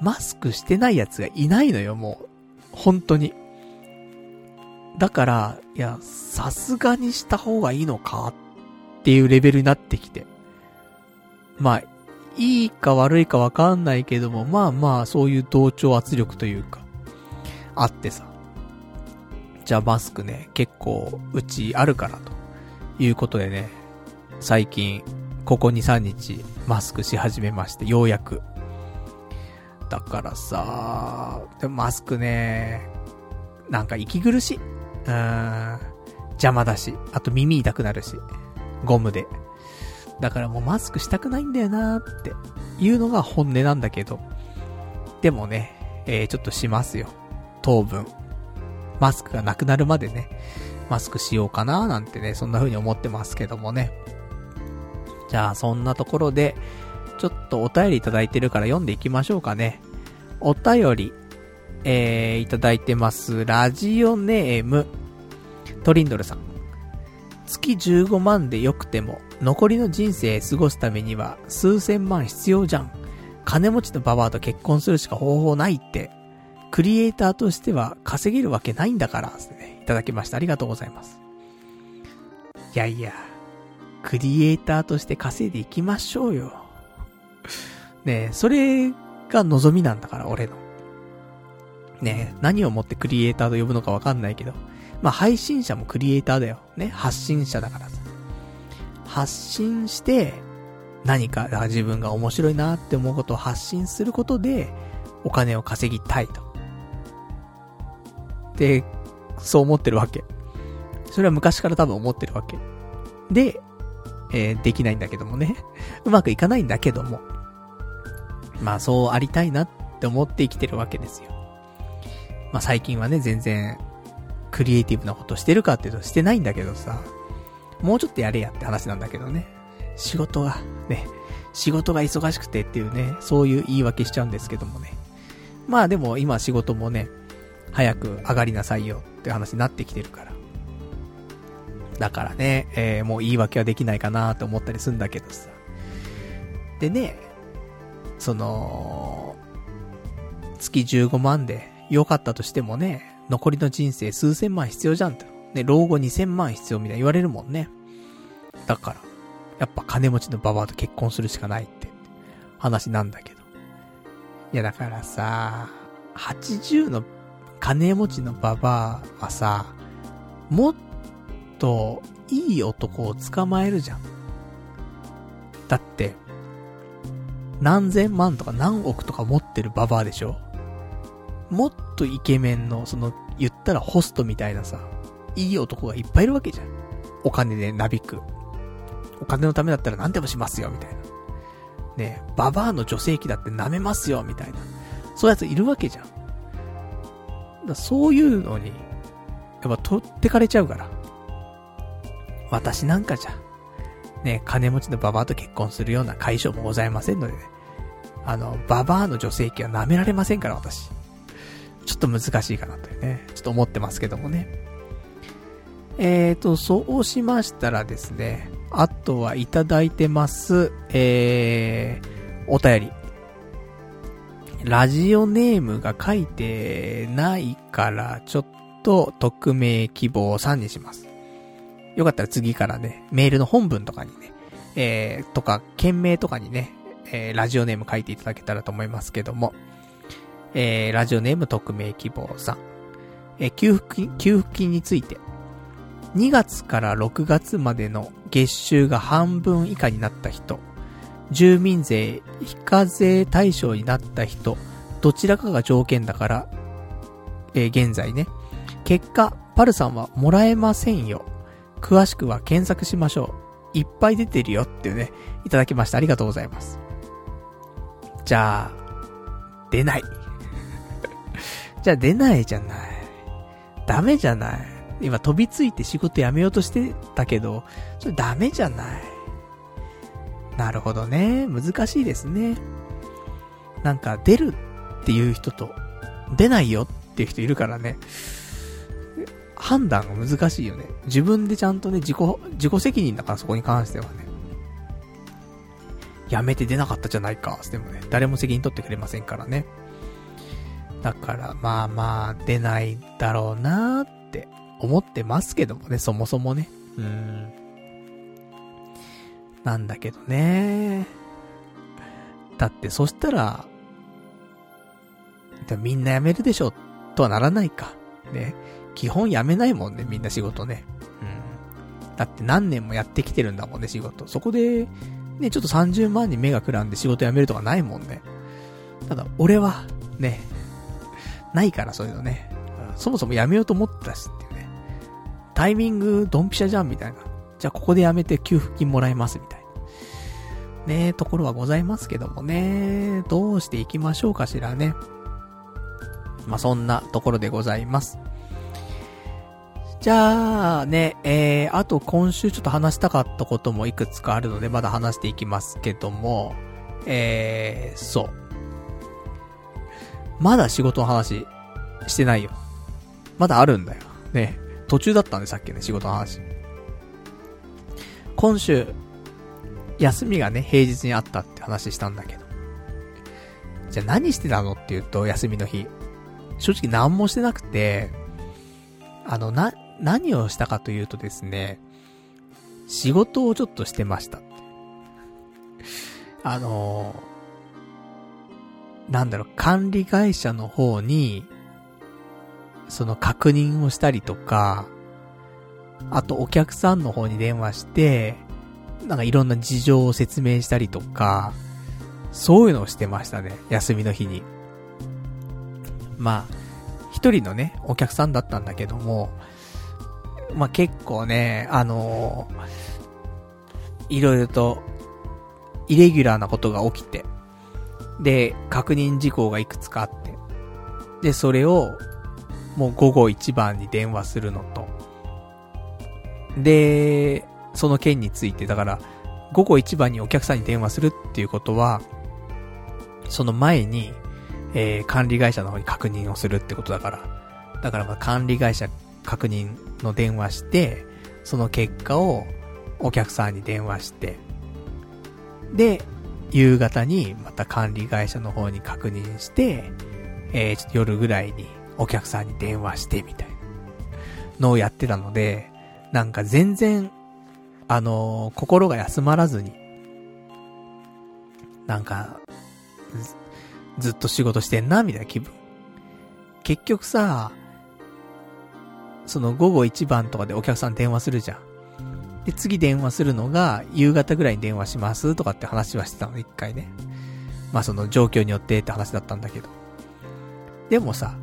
マスクしてない奴がいないのよ、もう。本当に。だから、いや、さすがにした方がいいのかっていうレベルになってきて。まあ、いいか悪いかわかんないけども、まあまあ、そういう同調圧力というか、あってさ。じゃあマスクね、結構、うちあるからと。いうことでね、最近、ここ2、3日、マスクし始めまして、ようやく。だからさ、でもマスクね、なんか息苦しい。うん、邪魔だし、あと耳痛くなるし、ゴムで。だからもうマスクしたくないんだよなーっていうのが本音なんだけど。でもね、えー、ちょっとしますよ。当分。マスクがなくなるまでね、マスクしようかなーなんてね、そんな風に思ってますけどもね。じゃあ、そんなところで、ちょっとお便りいただいてるから読んでいきましょうかね。お便り、えー、いただいてます。ラジオネーム、トリンドルさん。月15万で良くても、残りの人生過ごすためには数千万必要じゃん。金持ちのババアと結婚するしか方法ないって。クリエイターとしては稼げるわけないんだから、ね、いただきました。ありがとうございます。いやいや、クリエイターとして稼いでいきましょうよ。ねえ、それが望みなんだから、俺の。ね、何をもってクリエイターと呼ぶのかわかんないけど。まあ、配信者もクリエイターだよ。ね、発信者だからさ。発信して、何か、か自分が面白いなって思うことを発信することで、お金を稼ぎたいと。で、そう思ってるわけ。それは昔から多分思ってるわけ。で、えー、できないんだけどもね。うまくいかないんだけども。まあそうありたいなって思って生きてるわけですよ。まあ最近はね、全然、クリエイティブなことしてるかっていうとしてないんだけどさ、もうちょっとやれやって話なんだけどね。仕事が、ね、仕事が忙しくてっていうね、そういう言い訳しちゃうんですけどもね。まあでも今仕事もね、早く上がりなさいよって話になってきてるから。だからね、えー、もう言い訳はできないかなって思ったりするんだけどさ。でね、その、月15万で良かったとしてもね、残りの人生数千万必要じゃんって。ね、老後2000万必要みたいな言われるもんね。だから、やっぱ金持ちのババアと結婚するしかないって話なんだけど。いやだからさ、80の金持ちのババアはさ、もっと、いい男を捕まえるじゃん。だって、何千万とか何億とか持ってるババアでしょもっとイケメンの、その、言ったらホストみたいなさ、いい男がいっぱいいるわけじゃん。お金でなびく。お金のためだったら何でもしますよ、みたいな。ねババアの女性器だって舐めますよ、みたいな。そういうやついるわけじゃん。だそういうのに、やっぱ取ってかれちゃうから。私なんかじゃ、ね、金持ちのババアと結婚するような解消もございませんのでね。あの、ババアの女性器は舐められませんから、私。ちょっと難しいかなというね、ちょっと思ってますけどもね。えーと、そうしましたらですね、あとはいただいてます、えー、お便り。ラジオネームが書いてないから、ちょっと匿名希望3にします。よかったら次からね、メールの本文とかにね、えー、とか、件名とかにね、えー、ラジオネーム書いていただけたらと思いますけども、えー、ラジオネーム匿名希望さん、えー、給付金、給付金について、2月から6月までの月収が半分以下になった人、住民税非課税対象になった人、どちらかが条件だから、えー、現在ね、結果、パルさんはもらえませんよ。詳しくは検索しましょう。いっぱい出てるよっていうね、いただきました。ありがとうございます。じゃあ、出ない。じゃあ出ないじゃない。ダメじゃない。今飛びついて仕事辞めようとしてたけど、それダメじゃない。なるほどね。難しいですね。なんか出るっていう人と、出ないよっていう人いるからね。判断が難しいよね。自分でちゃんとね、自己、自己責任だからそこに関してはね。やめて出なかったじゃないか、でもね、誰も責任取ってくれませんからね。だから、まあまあ、出ないだろうなーって思ってますけどもね、そもそもね。うん。なんだけどね。だって、そしたら、みんな辞めるでしょ、とはならないか。ね。基本辞めないもんね、みんな仕事ね。うん。だって何年もやってきてるんだもんね、仕事。そこで、ね、ちょっと30万に目がくらんで仕事辞めるとかないもんね。ただ、俺は、ね、ないからそういうのね。そもそも辞めようと思ったしっていうね。タイミングドンピシャじゃんみたいな。じゃあここで辞めて給付金もらえますみたいな。ねところはございますけどもね。どうしていきましょうかしらね。まあ、そんなところでございます。じゃあね、えー、あと今週ちょっと話したかったこともいくつかあるので、まだ話していきますけども、えー、そう。まだ仕事の話してないよ。まだあるんだよ。ね。途中だったんでさっきね、仕事の話。今週、休みがね、平日にあったって話したんだけど。じゃあ何してたのって言うと、休みの日。正直何もしてなくて、あの、な、何をしたかというとですね、仕事をちょっとしてました。あのなんだろう、管理会社の方に、その確認をしたりとか、あとお客さんの方に電話して、なんかいろんな事情を説明したりとか、そういうのをしてましたね、休みの日に。まあ、一人のね、お客さんだったんだけども、まあ結構ね、あのー、いろいろと、イレギュラーなことが起きて、で、確認事項がいくつかあって、で、それを、もう午後一番に電話するのと、で、その件について、だから、午後一番にお客さんに電話するっていうことは、その前に、えー、管理会社の方に確認をするってことだから。だからまあ管理会社確認の電話して、その結果をお客さんに電話して、で、夕方にまた管理会社の方に確認して、えー、ちょっと夜ぐらいにお客さんに電話してみたいなのをやってたので、なんか全然、あのー、心が休まらずに、なんか、ずっと仕事してんな、みたいな気分。結局さ、その午後一番とかでお客さん電話するじゃん。で、次電話するのが、夕方ぐらいに電話しますとかって話はしてたの、一回ね。まあその状況によってって話だったんだけど。でもさ、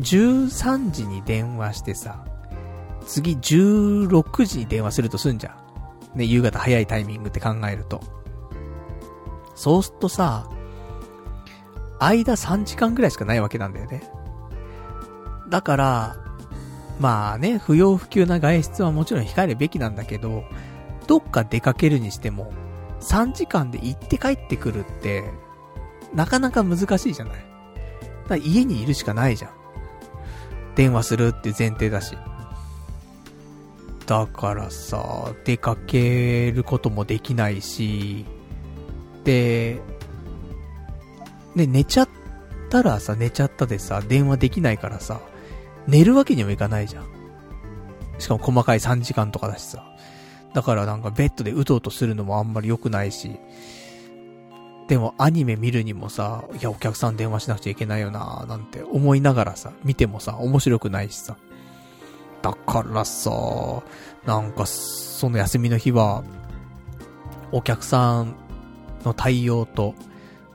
13時に電話してさ、次16時に電話するとすんじゃん。ね、夕方早いタイミングって考えると。そうするとさ、間3時間ぐらいしかないわけなんだよね。だから、まあね、不要不急な外出はもちろん控えるべきなんだけど、どっか出かけるにしても、3時間で行って帰ってくるって、なかなか難しいじゃない？だ家にいるしかないじゃん。電話するって前提だし。だからさ、出かけることもできないし、で、ね、寝ちゃったらさ、寝ちゃったでさ、電話できないからさ、寝るわけにもいかないじゃん。しかも細かい3時間とかだしさ。だからなんかベッドでうとうとするのもあんまり良くないし。でもアニメ見るにもさ、いやお客さん電話しなくちゃいけないよななんて思いながらさ、見てもさ、面白くないしさ。だからさ、なんか、その休みの日は、お客さんの対応と、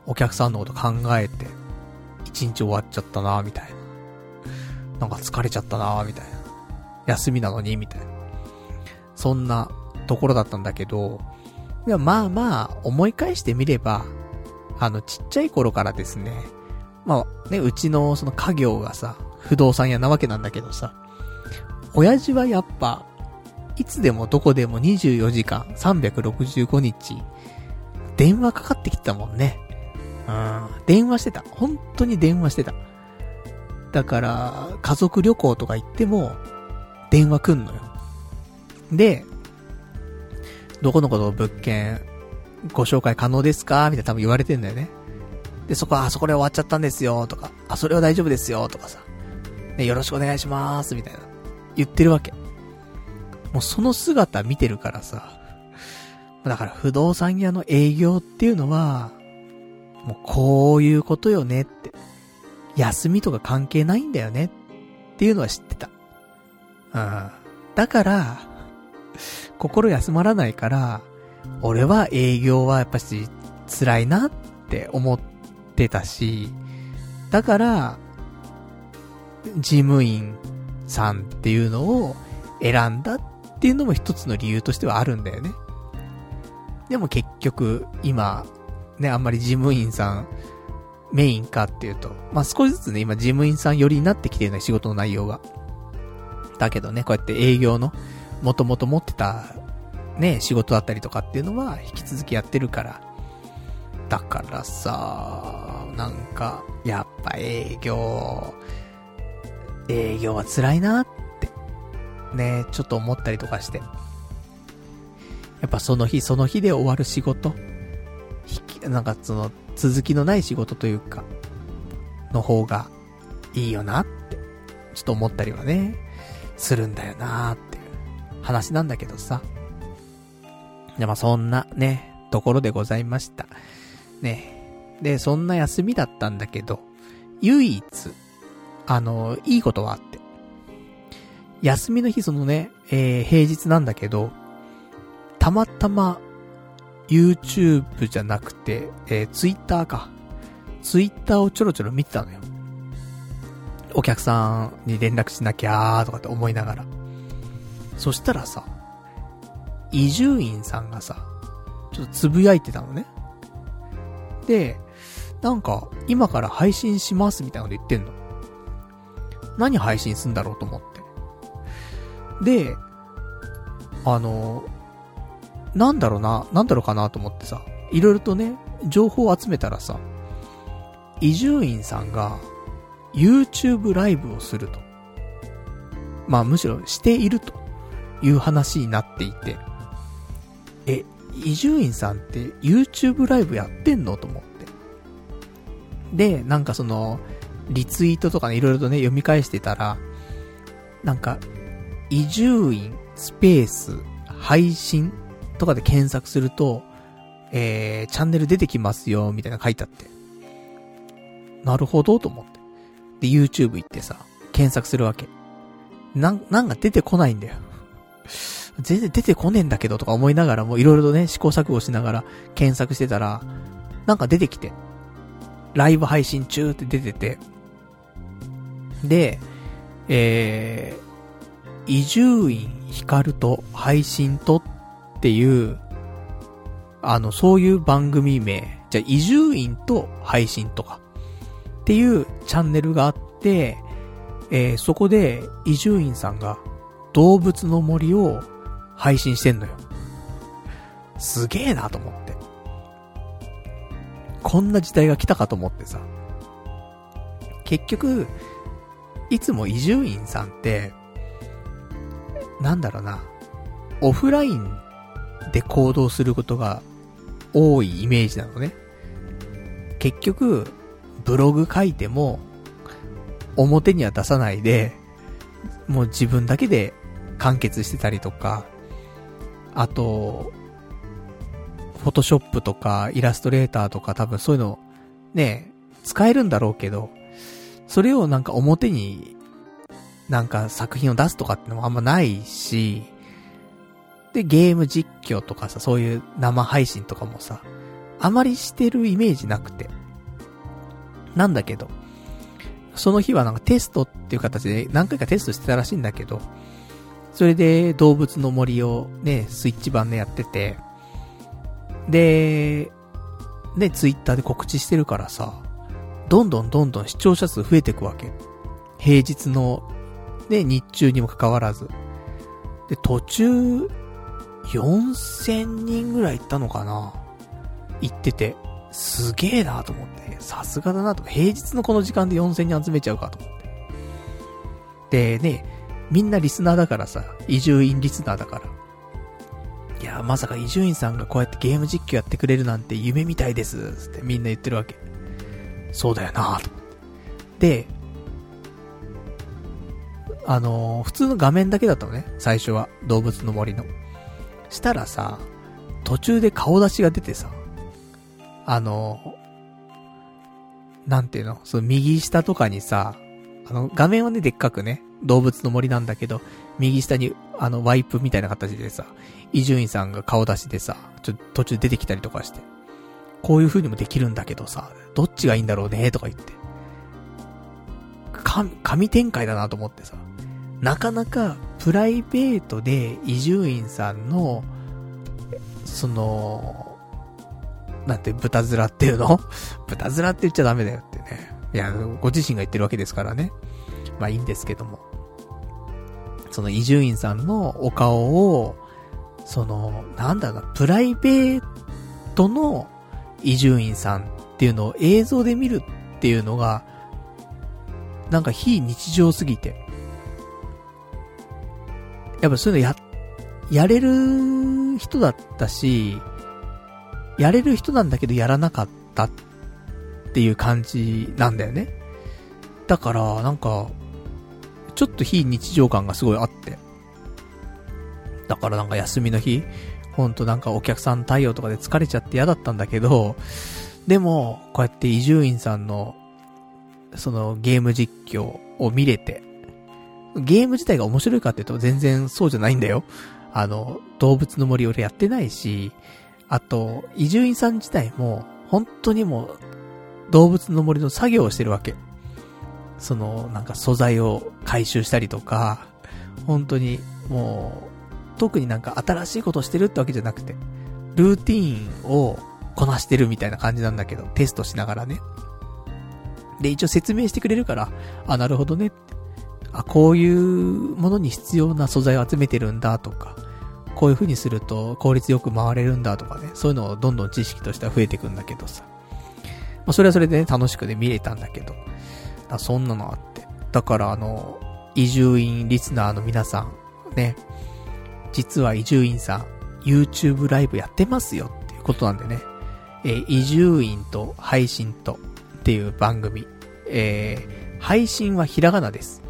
お客さんのこと考えて、一日終わっちゃったなみたいな。なんか疲れちゃったなみたいな。休みなのにみたいな。そんなところだったんだけど、いや、まあまあ、思い返してみれば、あの、ちっちゃい頃からですね、まあね、うちのその家業がさ、不動産屋なわけなんだけどさ、親父はやっぱ、いつでもどこでも24時間、365日、電話かかってきてたもんね。うん。電話してた。本当に電話してた。だから、家族旅行とか行っても、電話来んのよ。で、どこのこと物件、ご紹介可能ですか？みたいな多分言われてんだよね。で、そこは、あそこで終わっちゃったんですよ、とか、あ、それは大丈夫ですよ、とかさ。ね、よろしくお願いします、みたいな。言ってるわけ。もうその姿見てるからさ。だから不動産屋の営業っていうのは、もうこういうことよねって。休みとか関係ないんだよねっていうのは知ってた。うん。だから、心休まらないから、俺は営業はやっぱし辛いなって思ってたし、だから、事務員さんっていうのを選んだっていうのも一つの理由としてはあるんだよね。でも結局、今、ね、あんまり事務員さん、メインかっていうと、まあ、少しずつね、今事務員さん寄りになってきてるね、仕事の内容が。だけどね、こうやって営業の、もともと持ってた、ね、仕事だったりとかっていうのは、引き続きやってるから。だからさ、なんか、やっぱ営業、営業は辛いなって、ね、ちょっと思ったりとかして。やっぱその日その日で終わる仕事、なんかその、続きのない仕事というか、の方がいいよなって、ちょっと思ったりはね、するんだよなっていう話なんだけどさ。で、まあそんなね、ところでございました。ね。で、そんな休みだったんだけど、唯一、あの、いいことはあって。休みの日そのね、えー、平日なんだけど、たまたま、YouTube じゃなくて、えー、Twitter か。Twitter をちょろちょろ見てたのよ。お客さんに連絡しなきゃーとかって思いながら。そしたらさ、伊集院さんがさ、ちょっとつぶやいてたのね。で、なんか、今から配信しますみたいなこと言ってんの。何配信すんだろうと思って。で、あの、なんだろうな、なんだろうかなと思ってさ、いろいろとね、情報を集めたらさ、伊集院さんが、YouTube ライブをすると。まあむしろしているという話になっていて、え、伊集院さんって YouTube ライブやってんのと思って。で、なんかその、リツイートとかね、いろいろとね、読み返してたら、なんか、伊集院スペース配信とかで検索すると、えー、チャンネル出てきますよ、みたいな書いてあって。なるほど、と思って。で、YouTube 行ってさ、検索するわけ。なん、なんか出てこないんだよ。全然出てこねえんだけどとか思いながらもいろいろとね、試行錯誤しながら検索してたら、なんか出てきて、ライブ配信中って出てて、で、えー、伊集院光と配信とっっていう、あの、そういう番組名、じゃあ、伊集院と配信とか、っていうチャンネルがあって、えー、そこで伊集院さんが動物の森を配信してんのよ。すげえなと思って。こんな時代が来たかと思ってさ。結局、いつも伊集院さんって、なんだろうな、オフラインで行動することが多いイメージなのね。結局、ブログ書いても、表には出さないで、もう自分だけで完結してたりとか、あと、フォトショップとかイラストレーターとか多分そういうの、ね、使えるんだろうけど、それをなんか表に、なんか作品を出すとかってのもあんまないし、で、ゲーム実況とかさ、そういう生配信とかもさ、あまりしてるイメージなくて。なんだけど、その日はなんかテストっていう形で何回かテストしてたらしいんだけど、それで動物の森をね、スイッチ版でやってて、で、ね、ツイッターで告知してるからさ、どんどんどんどん視聴者数増えていくわけ。平日の、ね、日中にもかかわらず。で、途中、4000人ぐらい行ったのかな？行ってて、すげえなと思って、さすがだなと。平日のこの時間で4000人集めちゃうかと思って。でね、みんなリスナーだからさ、移住院リスナーだから。いや、まさか伊集院さんがこうやってゲーム実況やってくれるなんて夢みたいです、つってみんな言ってるわけ。そうだよなと。で、あのー、普通の画面だけだったのね、最初は。動物の森の。したらさ、途中で顔出しが出てさ、あの、なんていうの？その右下とかにさ、あの、画面はね、でっかくね、動物の森なんだけど、右下に、あの、ワイプみたいな形でさ、伊集院さんが顔出しでさ、ちょっと、途中出てきたりとかして、こういう風にもできるんだけどさ、どっちがいいんだろうね、とか言って。か、神展開だなと思ってさ、なかなかプライベートで伊集院さんの、その、なんて、豚面っていうの？豚面って言っちゃダメだよってね。いや、ご自身が言ってるわけですからね。まあいいんですけども。その伊集院さんのお顔を、その、なんだろう、プライベートの伊集院さんっていうのを映像で見るっていうのが、なんか非日常すぎて。やっぱそういうのや、やれる人だったし、やれる人なんだけどやらなかったっていう感じなんだよね。だから、なんか、ちょっと非日常感がすごいあって。だからなんか休みの日、ほんとなんかお客さん対応とかで疲れちゃって嫌だったんだけど、でも、こうやって伊集院さんの、そのゲーム実況を見れて、ゲーム自体が面白いかって言うと全然そうじゃないんだよ。あの、動物の森俺やってないし、あと、伊集院さん自体も、本当にもう、動物の森の作業をしてるわけ。その、なんか素材を回収したりとか、本当に、もう、特になんか新しいことをしてるってわけじゃなくて、ルーティーンをこなしてるみたいな感じなんだけど、テストしながらね。で、一応説明してくれるから、あ、なるほどねっ。あ、こういうものに必要な素材を集めてるんだとか、こういう風にすると効率よく回れるんだとかね、そういうのをどんどん知識としては増えていくんだけどさ。まあ、それはそれでね、楽しくね、見れたんだけど。だそんなのあって。だからあの、移住院リスナーの皆さん、ね、実は伊集院さん、YouTube ライブやってますよっていうことなんでね。えー、伊集院と配信とっていう番組。えー、配信はひらがなです。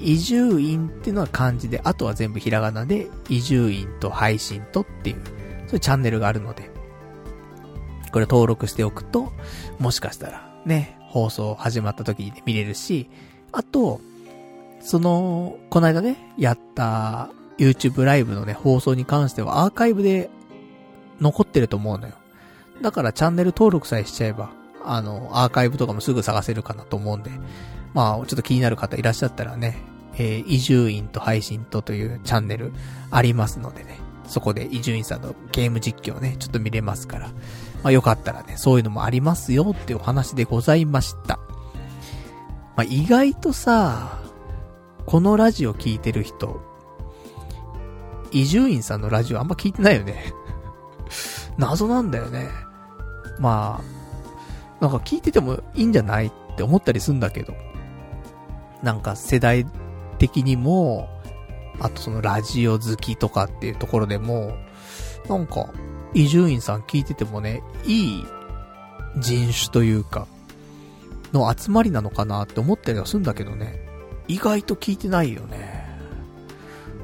伊集院っていうのは漢字で、あとは全部ひらがなで、伊集院と配信とっていう、そういうチャンネルがあるので、これ登録しておくと、もしかしたらね、放送始まった時に、ね、見れるし、あと、その、この間ね、やった YouTube ライブのね、放送に関してはアーカイブで残ってると思うのよ。だからチャンネル登録さえしちゃえば、あの、アーカイブとかもすぐ探せるかなと思うんで、まあ、ちょっと気になる方いらっしゃったらね、えー、移住院と配信とというチャンネルありますのでね、そこで移住院さんのゲーム実況ね、ちょっと見れますから、まあよかったらね、そういうのもありますよっていうお話でございました。まあ意外とさ、このラジオ聞いてる人、伊集院さんのラジオあんま聞いてないよね 謎なんだよね。まあ、なんか聞いててもいいんじゃないって思ったりすんだけど。なんか世代的にも、あとそのラジオ好きとかっていうところでも、なんか、伊集院さん聞いててもね、いい人種というか、の集まりなのかなって思ったりはするんだけどね。意外と聞いてないよね。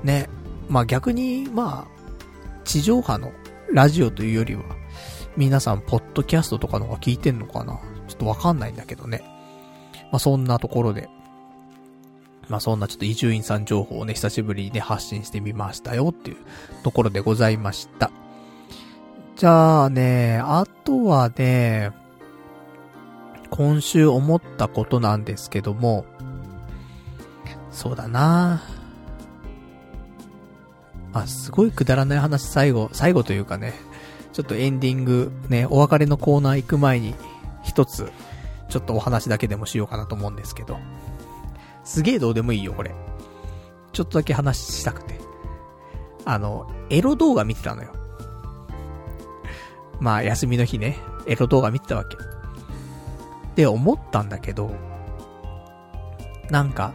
ね。まあ逆に、まあ、地上波のラジオというよりは、皆さん、ポッドキャストとかの方が聞いてんのかなちょっとわかんないんだけどね。まあそんなところで、まあそんなちょっと伊集院さん情報をね、久しぶりにね、発信してみましたよっていうところでございました。じゃあね、あとはね、今週思ったことなんですけども、そうだなあ、すごいくだらない話最後、最後というかね、ちょっとエンディング、ね、お別れのコーナー行く前に、一つ、ちょっとお話だけでもしようかなと思うんですけど。すげえどうでもいいよ、これ。ちょっとだけ話したくて。あの、エロ動画見てたのよ。まあ、休みの日ね、エロ動画見てたわけ。で、思ったんだけど、なんか、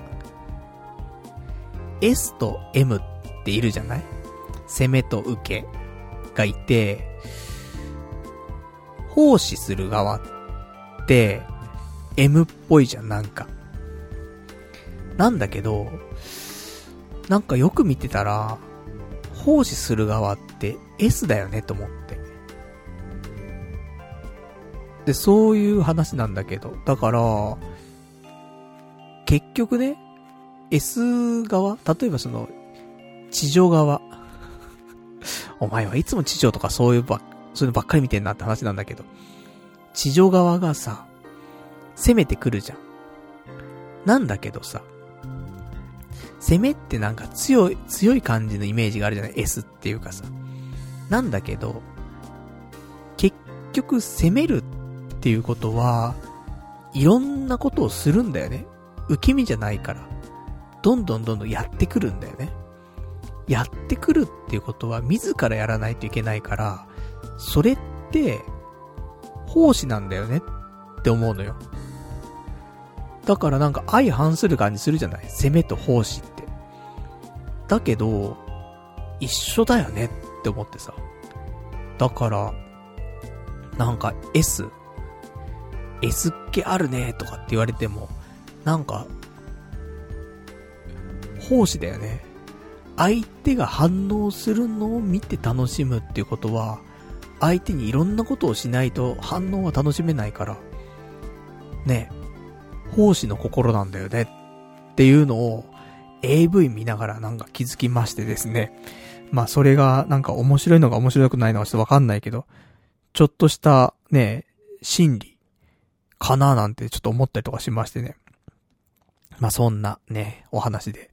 S と M っているじゃない？攻めと受けがいて、奉仕する側って、M っぽいじゃん、なんか。なんだけど、なんかよく見てたら、奉仕する側って S だよねと思って。で、そういう話なんだけど、だから、結局ね、S 側例えばその、地上側。お前はいつも地上とかそういうば、そういうのばっかり見てんなって話なんだけど。地上側がさ、攻めてくるじゃん。なんだけどさ、攻めってなんか強い、強い感じのイメージがあるじゃない ?S っていうかさ。なんだけど、結局攻めるっていうことは、いろんなことをするんだよね。受け身じゃないから。どんどんどんどんやってくるんだよね。やってくるっていうことは自らやらないといけないから、それって、奉仕なんだよねって思うのよ。だからなんか相反する感じするじゃない？攻めと奉仕って。だけど、一緒だよねって思ってさ。だから、なんか S、S っ気あるねとかって言われても、なんか、奉仕だよね。相手が反応するのを見て楽しむっていうことは、相手にいろんなことをしないと反応は楽しめないから、ね、奉仕の心なんだよねっていうのを AV 見ながらなんか気づきましてですね。まあそれがなんか面白いのか面白くないのかちょっとわかんないけど、ちょっとしたね、心理かななんてちょっと思ったりとかしましてね。まあそんなね、お話で、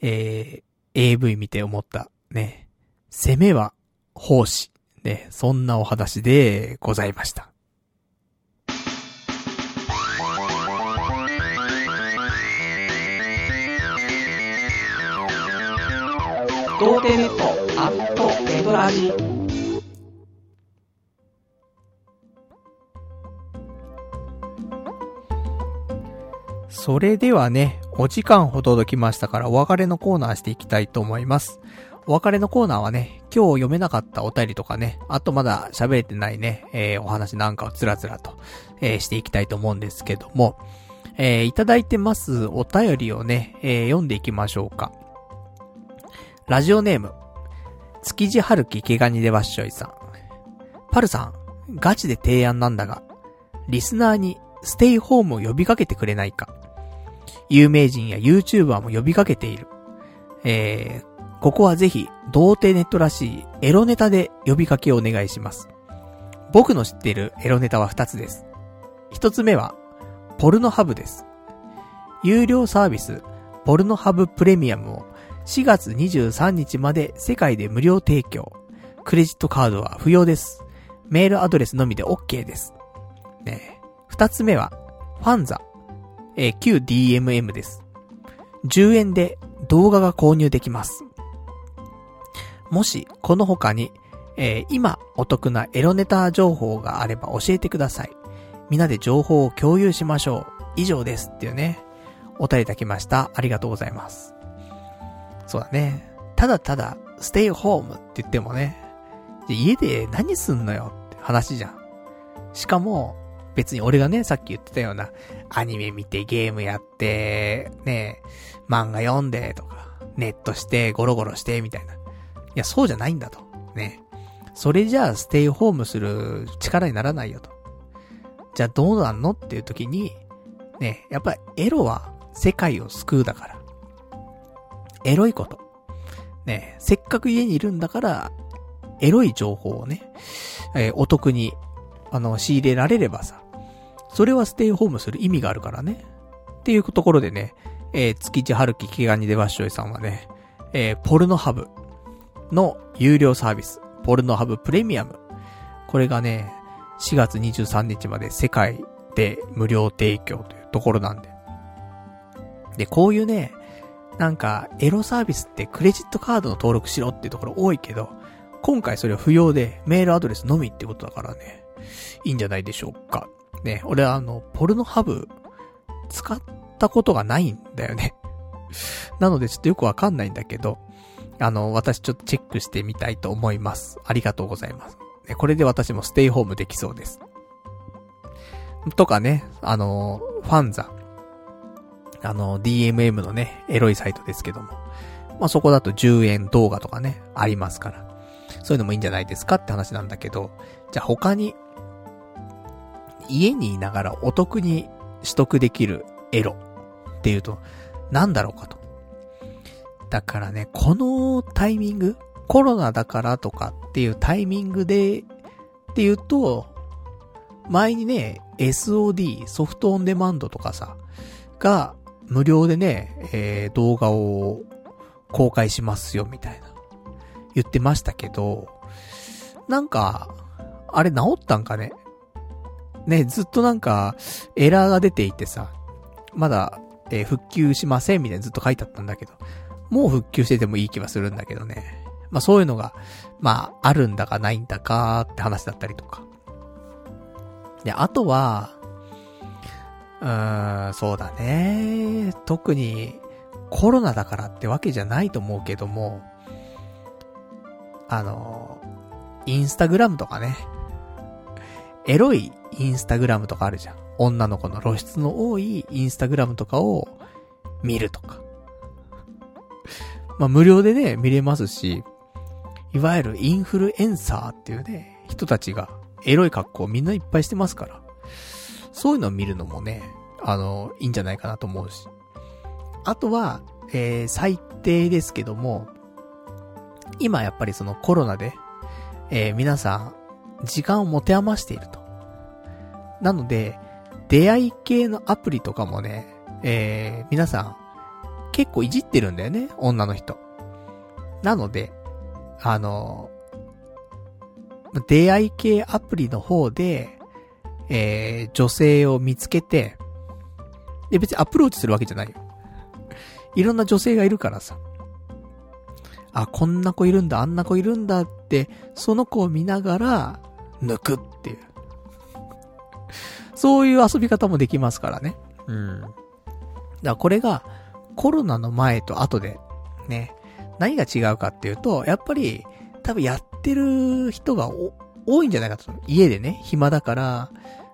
えー、AV 見て思ったね、攻めは奉仕。ね、そんなお話でございました。童貞ネットアットネトラジそれではね、お時間ほど届きましたからお別れのコーナーしていきたいと思います。お別れのコーナーはね、今日読めなかったお便りとかね、あとまだ喋れてないね、えー、お話なんかをつらつらと、えー、していきたいと思うんですけども、えー、いただいてますお便りをね、えー、読んでいきましょうか。ラジオネーム、築地春樹毛ガニでわっしょいさん。パルさん、ガチで提案なんだが、リスナーにステイホームを呼びかけてくれないか。有名人や YouTuber も呼びかけている。えー、ここはぜひ、童貞ネットらしいエロネタで呼びかけをお願いします。僕の知っているエロネタは2つです。1つ目は、ポルノハブです。有料サービス、ポルノハブプレミアムを4月23日まで世界で無料提供。クレジットカードは不要です。メールアドレスのみで OK です。ね二つ目は、ファンザ。えー、旧 DMM です。10円で動画が購入できます。もし、この他に、えー、今お得なエロネタ情報があれば教えてください。みんなで情報を共有しましょう。以上ですっていうね。お便りいただきました。ありがとうございます。そうだね。ただただ、ステイホームって言ってもね、家で何すんのよって話じゃん。しかも、別に俺がね、さっき言ってたような、アニメ見てゲームやって、ね、漫画読んでとか、ネットしてゴロゴロしてみたいな。いや、そうじゃないんだと。ね。それじゃあステイホームする力にならないよと。じゃあどうなんのっていう時に、ね、やっぱりエロは世界を救うだから。エロいこと。ね、せっかく家にいるんだから、エロい情報をね、えー、お得に、あの、仕入れられればさ、それはステイホームする意味があるからね。っていうところでね、えー、月地春樹気ガニでわっしょいさんはね、えー、ポルノハブの有料サービス、ポルノハブプレミアム。これがね、4月23日まで世界で無料提供というところなんで。で、こういうね、なんか、エロサービスってクレジットカードの登録しろっていうところ多いけど、今回それは不要で、メールアドレスのみってことだからね、いいんじゃないでしょうか。ね、俺あの、ポルノハブ、使ったことがないんだよね。なのでちょっとよくわかんないんだけど、あの、私ちょっとチェックしてみたいと思います。ありがとうございます。ねこれで私もステイホームできそうです。とかね、あの、ファンザ。あの、DMM のね、エロいサイトですけども。まあ、そこだと10円動画とかね、ありますから。そういうのもいいんじゃないですかって話なんだけど、じゃあ他に、家にいながらお得に取得できるエロっていうと、なんだろうかと。だからね、このタイミング、コロナだからとかっていうタイミングで、っていうと、前にね、SOD、ソフトオンデマンドとかさ、が、無料でね、えー、動画を公開しますよ、みたいな。言ってましたけど、なんか、あれ治ったんかね？ね、ずっとなんか、エラーが出ていてさ、まだ、えー、復旧しませんみたいなずっと書いてあったんだけど、もう復旧しててもいい気はするんだけどね。まあそういうのが、まあ、あるんだかないんだかって話だったりとか。で、あとは、うーん、そうだね。特に、コロナだからってわけじゃないと思うけども、あの、インスタグラムとかね。エロいインスタグラムとかあるじゃん。女の子の露出の多いインスタグラムとかを見るとか。まあ無料でね、見れますし、いわゆるインフルエンサーっていうね、人たちがエロい格好をみんないっぱいしてますから。そういうのを見るのもね、あの、いいんじゃないかなと思うし。あとは、えー、最低ですけども、今やっぱりそのコロナで、えー、皆さん、時間を持て余していると。なので、出会い系のアプリとかもね、えー、皆さん、結構いじってるんだよね、女の人。なので、あの、出会い系アプリの方で、えー、女性を見つけて、で、別にアプローチするわけじゃないよ。いろんな女性がいるからさ。あ、こんな子いるんだ、あんな子いるんだって、その子を見ながら、抜くっていう。そういう遊び方もできますからね。うん。だからこれが、コロナの前と後で、ね、何が違うかっていうと、やっぱり、多分やってる人が多いんじゃないかと。家でね、暇だから、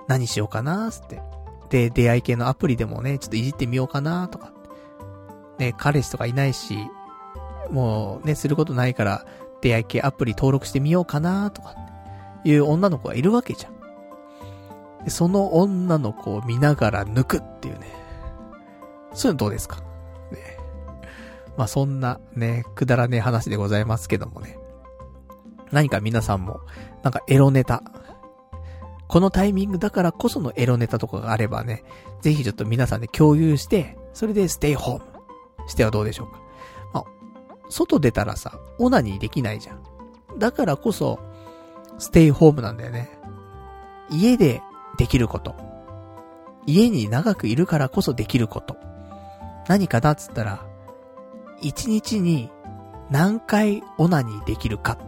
何しようかなーって。で、出会い系のアプリでもね、ちょっといじってみようかなとか。ね、彼氏とかいないし、もうね、することないから、出会い系アプリ登録してみようかなとか、いう女の子がいるわけじゃん。でその女の子を見ながら抜くっていうね。そういうのどうですか？ね。まあそんなね、くだらねえ話でございますけどもね。何か皆さんも、なんかエロネタ、このタイミングだからこそのエロネタとかがあればね、ぜひちょっと皆さんで共有して、それでステイホームしてはどうでしょうか。まあ、外出たらさ、オナニーできないじゃん。だからこそ、ステイホームなんだよね。家でできること。家に長くいるからこそできること。何かなっつったら、一日に何回オナニーできるか。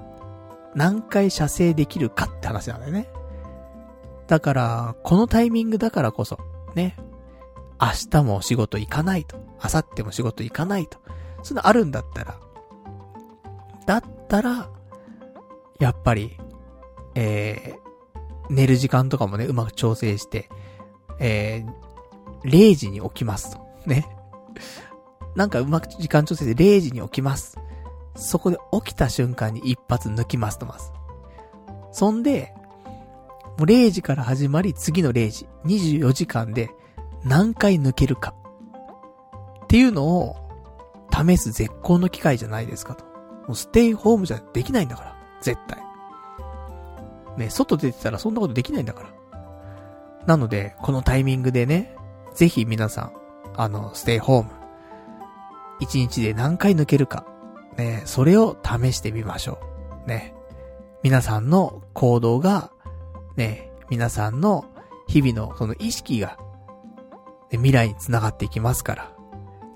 何回射精できるかって話なんだよね。だから、このタイミングだからこそ、ね。明日も仕事行かないと。明後日も仕事行かないと。そういうのあるんだったら、だったら、やっぱり、えー、寝る時間とかもね、うまく調整して、えー、0時に起きますと。ね。なんかうまく時間調整で0時に起きます。そこで起きた瞬間に一発抜きますとます。そんで、もう0時から始まり次の0時、24時間で何回抜けるか。っていうのを試す絶好の機会じゃないですかと。もうステイホームじゃできないんだから。絶対。ね、外出てたらそんなことできないんだから。なので、このタイミングでね、ぜひ皆さん、あの、ステイホーム。一日で何回抜けるか。ね、それを試してみましょう。ね。皆さんの行動が、ね、皆さんの日々のその意識が、ね、未来に繋がっていきますから、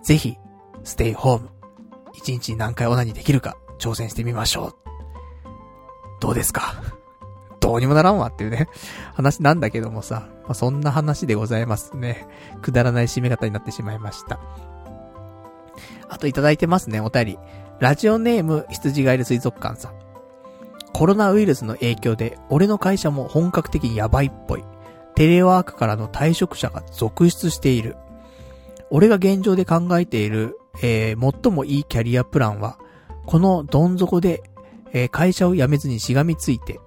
ぜひ、ステイホーム。一日に何回オナニできるか、挑戦してみましょう。どうですか？どうにもならんわっていうね、話なんだけどもさ、まあ、そんな話でございますね。くだらない締め方になってしまいました。あといただいてますね、お便り。ラジオネーム、羊ガエル水族館さん。コロナウイルスの影響で、俺の会社も本格的にやばいっぽい。テレワークからの退職者が続出している。俺が現状で考えている、えー、最もいいキャリアプランは、このどん底で、えー、会社を辞めずにしがみついて、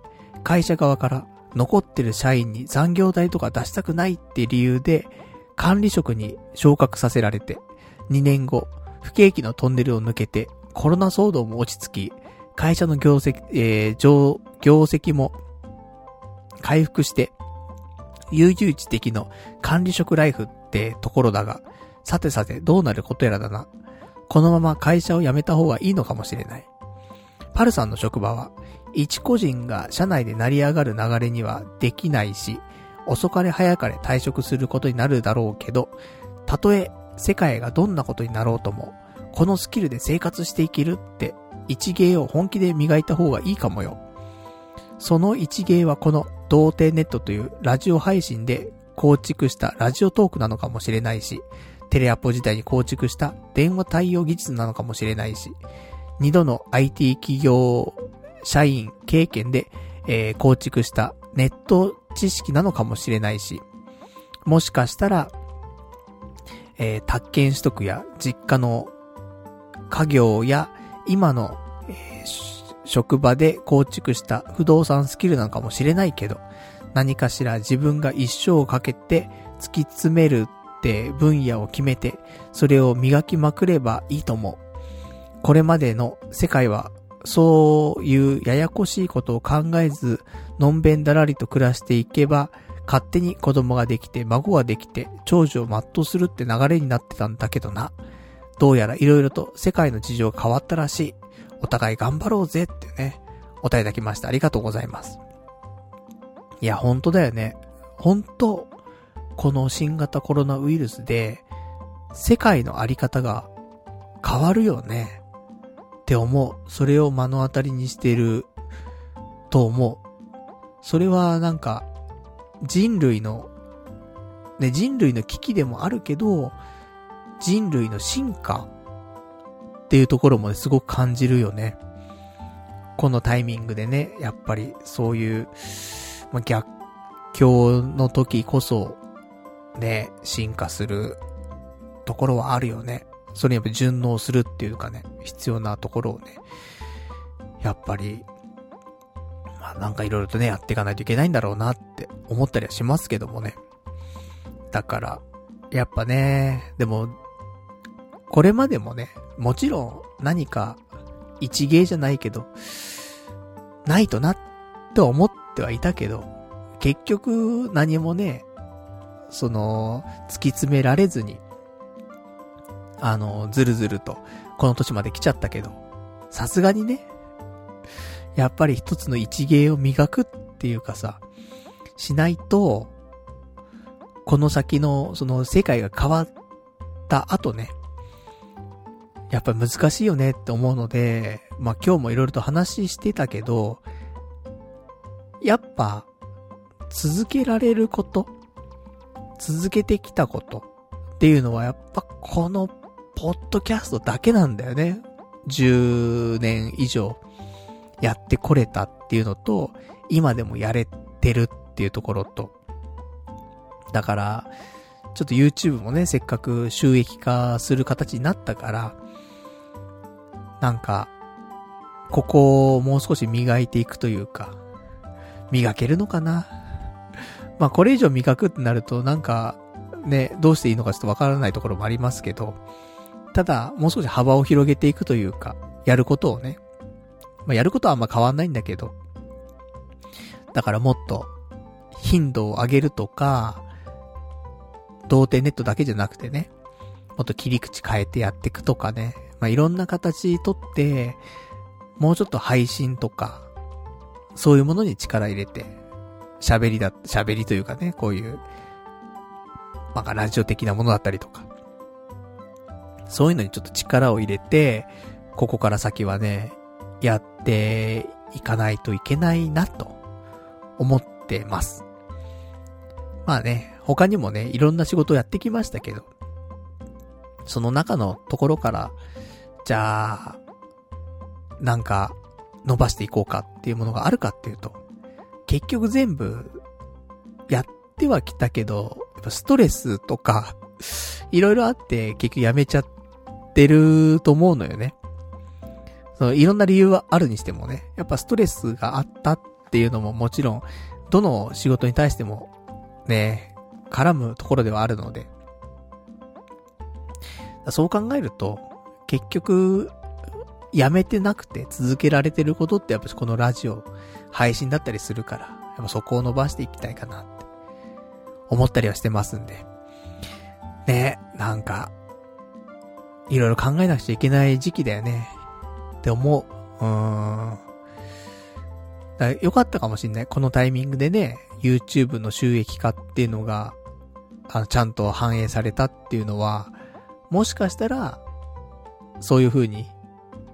会社側から残ってる社員に残業代とか出したくないって理由で、管理職に昇格させられて、2年後、不景気のトンネルを抜けて、コロナ騒動も落ち着き、会社の業績、えー、業績も回復して、悠々自適の管理職ライフってところだが、さてさてどうなることやらだな。このまま会社を辞めた方がいいのかもしれない。パルさんの職場は、一個人が社内で成り上がる流れにはできないし、遅かれ早かれ退職することになるだろうけど、たとえ世界がどんなことになろうとも、このスキルで生活していけるって一芸を本気で磨いた方がいいかもよ。その一芸はこの童貞ネットというラジオ配信で構築したラジオトークなのかもしれないし、テレアポ時代に構築した電話対応技術なのかもしれないし、二度の IT 企業社員経験で、えー、構築したネット知識なのかもしれないし、もしかしたら、えー、宅建取得や実家の家業や今の、えー、職場で構築した不動産スキルなのかもしれないけど、何かしら自分が一生をかけて突き詰めるって分野を決めて、それを磨きまくればいいと思う。これまでの世界は、そういうややこしいことを考えず、のんべんだらりと暮らしていけば、勝手に子供ができて、孫ができて、長寿を全うするって流れになってたんだけどな。どうやら色々と世界の事情が変わったらしい。お互い頑張ろうぜってね、お答えいただきました。ありがとうございます。いや、本当だよね。本当この新型コロナウイルスで、世界のあり方が変わるよね。って思う。それを目の当たりにしてると思う。それはなんか、人類の、ね、人類の危機でもあるけど、人類の進化っていうところも、ね、すごく感じるよね。このタイミングでね、やっぱりそういう、まあ、逆境の時こそ、ね、進化するところはあるよね。それにやっぱ順応するっていうかね、必要なところをね、やっぱり、まあなんかいろいろとね、やっていかないといけないんだろうなって思ったりはしますけどもね。だから、やっぱね、でも、これまでもね、もちろん何か一芸じゃないけど、ないとなって思ってはいたけど、結局何もね、その、突き詰められずに、あの、ずるずると、この年まで来ちゃったけど、さすがにね、やっぱり一つの一芸を磨くっていうかさ、しないと、この先の、その世界が変わった後ね、やっぱ難しいよねって思うので、まあ今日もいろいろと話してたけど、やっぱ、続けられること、続けてきたことっていうのはやっぱこのポッドキャストだけなんだよね。10年以上やってこれたっていうのと、今でもやれてるっていうところと。だから、ちょっと YouTube もね、せっかく収益化する形になったから、なんか、ここをもう少し磨いていくというか、磨けるのかな？まあこれ以上磨くってなるとなんか、ね、どうしていいのかちょっとわからないところもありますけど、ただ、もう少し幅を広げていくというか、やることをね、まあやることはあんま変わんないんだけど、だからもっと、頻度を上げるとか、童貞ネットだけじゃなくてね、もっと切り口変えてやっていくとかね、まあ、いろんな形とって、もうちょっと配信とか、そういうものに力入れて、喋りだ、喋りというかね、こういう、まあ、ラジオ的なものだったりとか、そういうのにちょっと力を入れて、ここから先はね、やっていかないといけないなと思ってます。まあね、他にもね、いろんな仕事をやってきましたけど、その中のところから、じゃあ、なんか、伸ばしていこうかっていうものがあるかっていうと、結局全部、やってはきたけど、やっぱストレスとか、いろいろあって結局やめちゃってると思うのよね。そのいろんな理由はあるにしてもね、やっぱストレスがあったっていうのももちろん、どの仕事に対しても、ね、絡むところではあるので、そう考えると、結局、やめてなくて続けられてることってやっぱこのラジオ、配信だったりするから、やっぱそこを伸ばしていきたいかなって思ったりはしてますんで。ね、なんか、いろいろ考えなくちゃいけない時期だよね。って思う。うーん。だよかったかもしんない。このタイミングでね、YouTube の収益化っていうのが、あの、ちゃんと反映されたっていうのは、もしかしたら、そういう風に、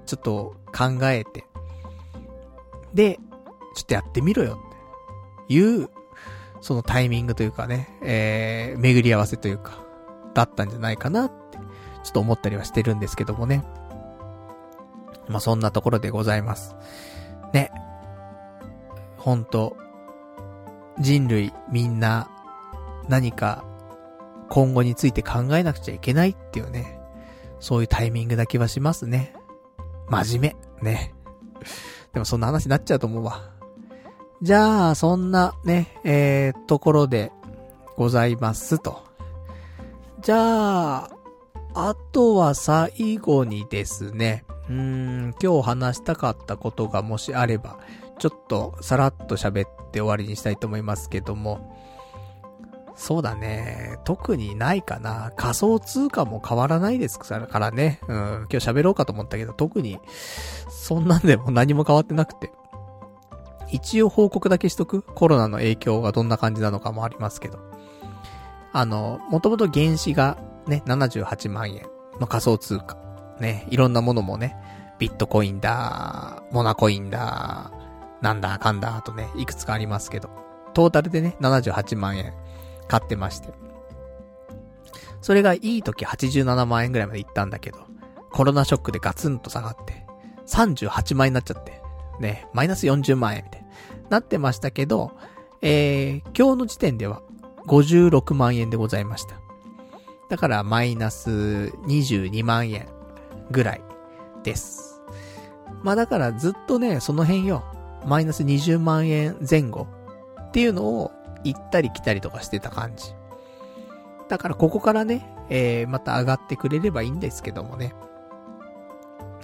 ちょっと考えて、で、ちょっとやってみろよっていう、そのタイミングというかね、えー、巡り合わせというか、だったんじゃないかなって、ちょっと思ったりはしてるんですけどもね。まあ、そんなところでございます。ね。ほんと、人類みんな何か今後について考えなくちゃいけないっていうね、そういうタイミングだけはしますね。真面目。ね。でもそんな話になっちゃうと思うわ。じゃあ、そんなね、えー、ところでございますと。じゃあ、あとは最後にですね、うーん、今日話したかったことがもしあれば、ちょっとさらっと喋って終わりにしたいと思いますけども、そうだね。特にないかな。仮想通貨も変わらないですからね。うん。今日喋ろうかと思ったけど、特に、そんなんでも何も変わってなくて。一応報告だけしとく？コロナの影響がどんな感じなのかもありますけど。あの、もともと原資がね、78万円の仮想通貨。ね、いろんなものもね、ビットコインだ、モナコインだ、なんだかんだとね、いくつかありますけど。トータルでね、78万円買ってまして。それがいい時87万円ぐらいまで行ったんだけど、コロナショックでガツンと下がって、38万円になっちゃって、ね、マイナス40万円みたいなってましたけど、えー、今日の時点では56万円でございました。だからマイナス22万円ぐらいです。まあだからずっとね、その辺よ、マイナス20万円前後っていうのを行ったり来たりとかしてた感じ。だからここからね、えー、また上がってくれればいいんですけどもね。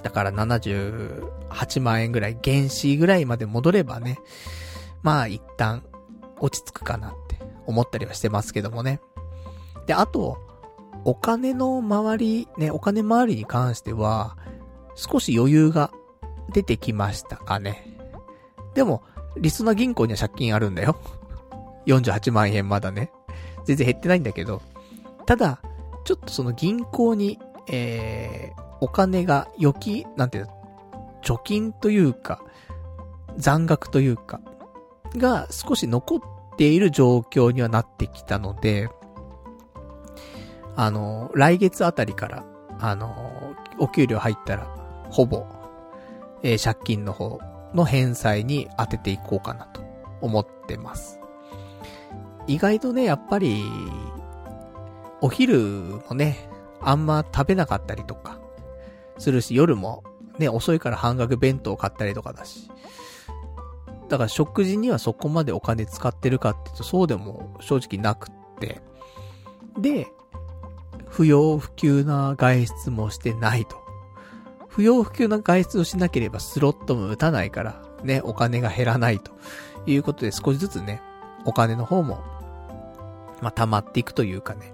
だから78万円ぐらい、原資ぐらいまで戻ればね、まあ一旦落ち着くかなって思ったりはしてますけどもね。で、あと、お金の周り、ね、お金周りに関しては、少し余裕が出てきましたかね。でも、リスナー銀行には借金あるんだよ。48万円まだね。全然減ってないんだけど。ただ、ちょっとその銀行に、えー、お金が預金、なんていうの、貯金というか、残額というか、が少し残っている状況にはなってきたので、あの、来月あたりから、あの、お給料入ったら、ほぼ、えー、借金の方の返済に当てていこうかなと思ってます。意外とね、やっぱり、お昼もね、あんま食べなかったりとか、するし、夜もね、遅いから半額弁当買ったりとかだし。だから食事にはそこまでお金使ってるかって言うとそうでも正直なくって。で、不要不急な外出もしてないと。不要不急な外出をしなければスロットも打たないから、ね、お金が減らないということで少しずつね、お金の方もまあ、溜まっていくというかね。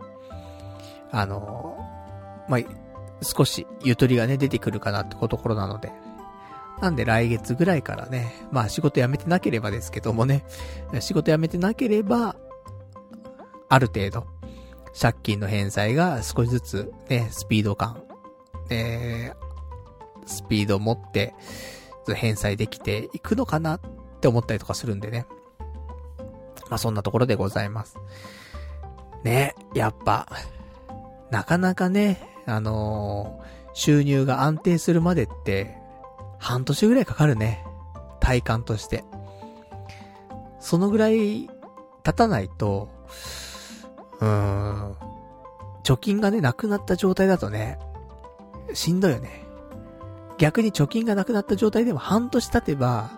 あのまあ、少しゆとりがね、出てくるかなってところなので。なんで来月ぐらいからね、まあ仕事辞めてなければですけどもね、仕事辞めてなければ、ある程度、借金の返済が少しずつね、スピード感、えー、スピードを持って、返済できていくのかなって思ったりとかするんでね。まあそんなところでございます。ね、やっぱ、なかなかね、あのー、収入が安定するまでって、半年ぐらいかかるね。体感として。そのぐらい経たないと、うーん、貯金がね、なくなった状態だとね、しんどいよね。逆に貯金がなくなった状態でも半年経てば、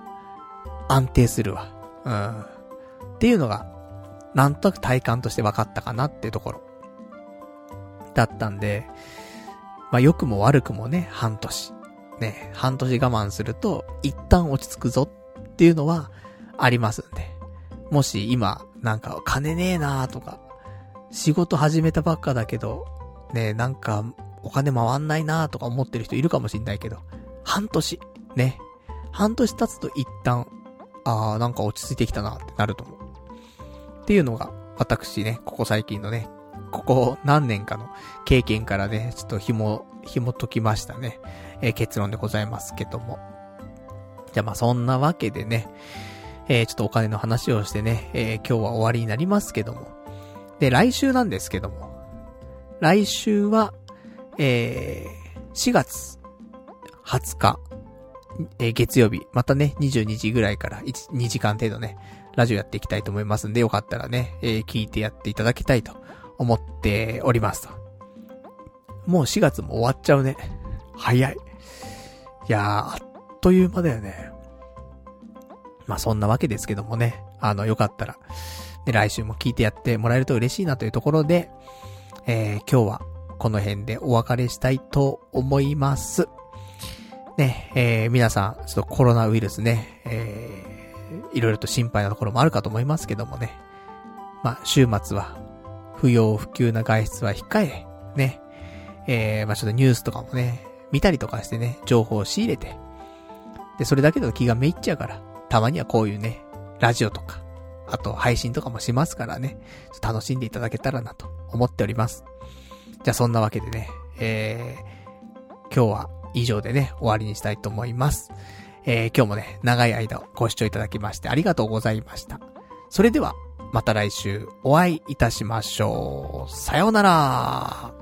安定するわ。うん。っていうのが、なんとなく体感として分かったかなっていうところ。だったんで、まあ良くも悪くもね、半年。ね、半年我慢すると、一旦落ち着くぞっていうのは、ありますんで。もし今、なんか金ねえなーとか、仕事始めたばっかだけど、ね、なんかお金回んないなーとか思ってる人いるかもしんないけど、半年、ね。半年経つと一旦、あーなんか落ち着いてきたなってなると思う。っていうのが、私ね、ここ最近のね、ここ何年かの経験からね、ちょっと紐、紐解きましたね。えー、結論でございますけども。じゃあまあそんなわけでね、えー、ちょっとお金の話をしてね、えー、今日は終わりになりますけども。で、来週なんですけども。来週は、えー、4月20日、えー、月曜日、またね、22時ぐらいから1、2時間程度ね、ラジオやっていきたいと思いますんで、よかったらね、えー、聞いてやっていただきたいと思っておりますと。もう4月も終わっちゃうね。早い。いやー、あっという間だよね。まあそんなわけですけどもね、あの、よかったら、ね、来週も聞いてやってもらえると嬉しいなというところで、えー、今日はこの辺でお別れしたいと思います。ね、えー、皆さん、ちょっとコロナウイルスね、えー、いろいろと心配なところもあるかと思いますけどもね。まあ、週末は、不要不急な外出は控え、ね、えー、まあちょっとニュースとかもね、見たりとかしてね、情報を仕入れて、で、それだけだと気がめいっちゃうから、たまにはこういうね、ラジオとか、あと配信とかもしますからね、楽しんでいただけたらなと思っております。じゃあそんなわけでね、えー、今日は以上でね、終わりにしたいと思います。えー、今日もね、長い間ご視聴いただきましてありがとうございました。それでは、また来週お会いいたしましょう。さようなら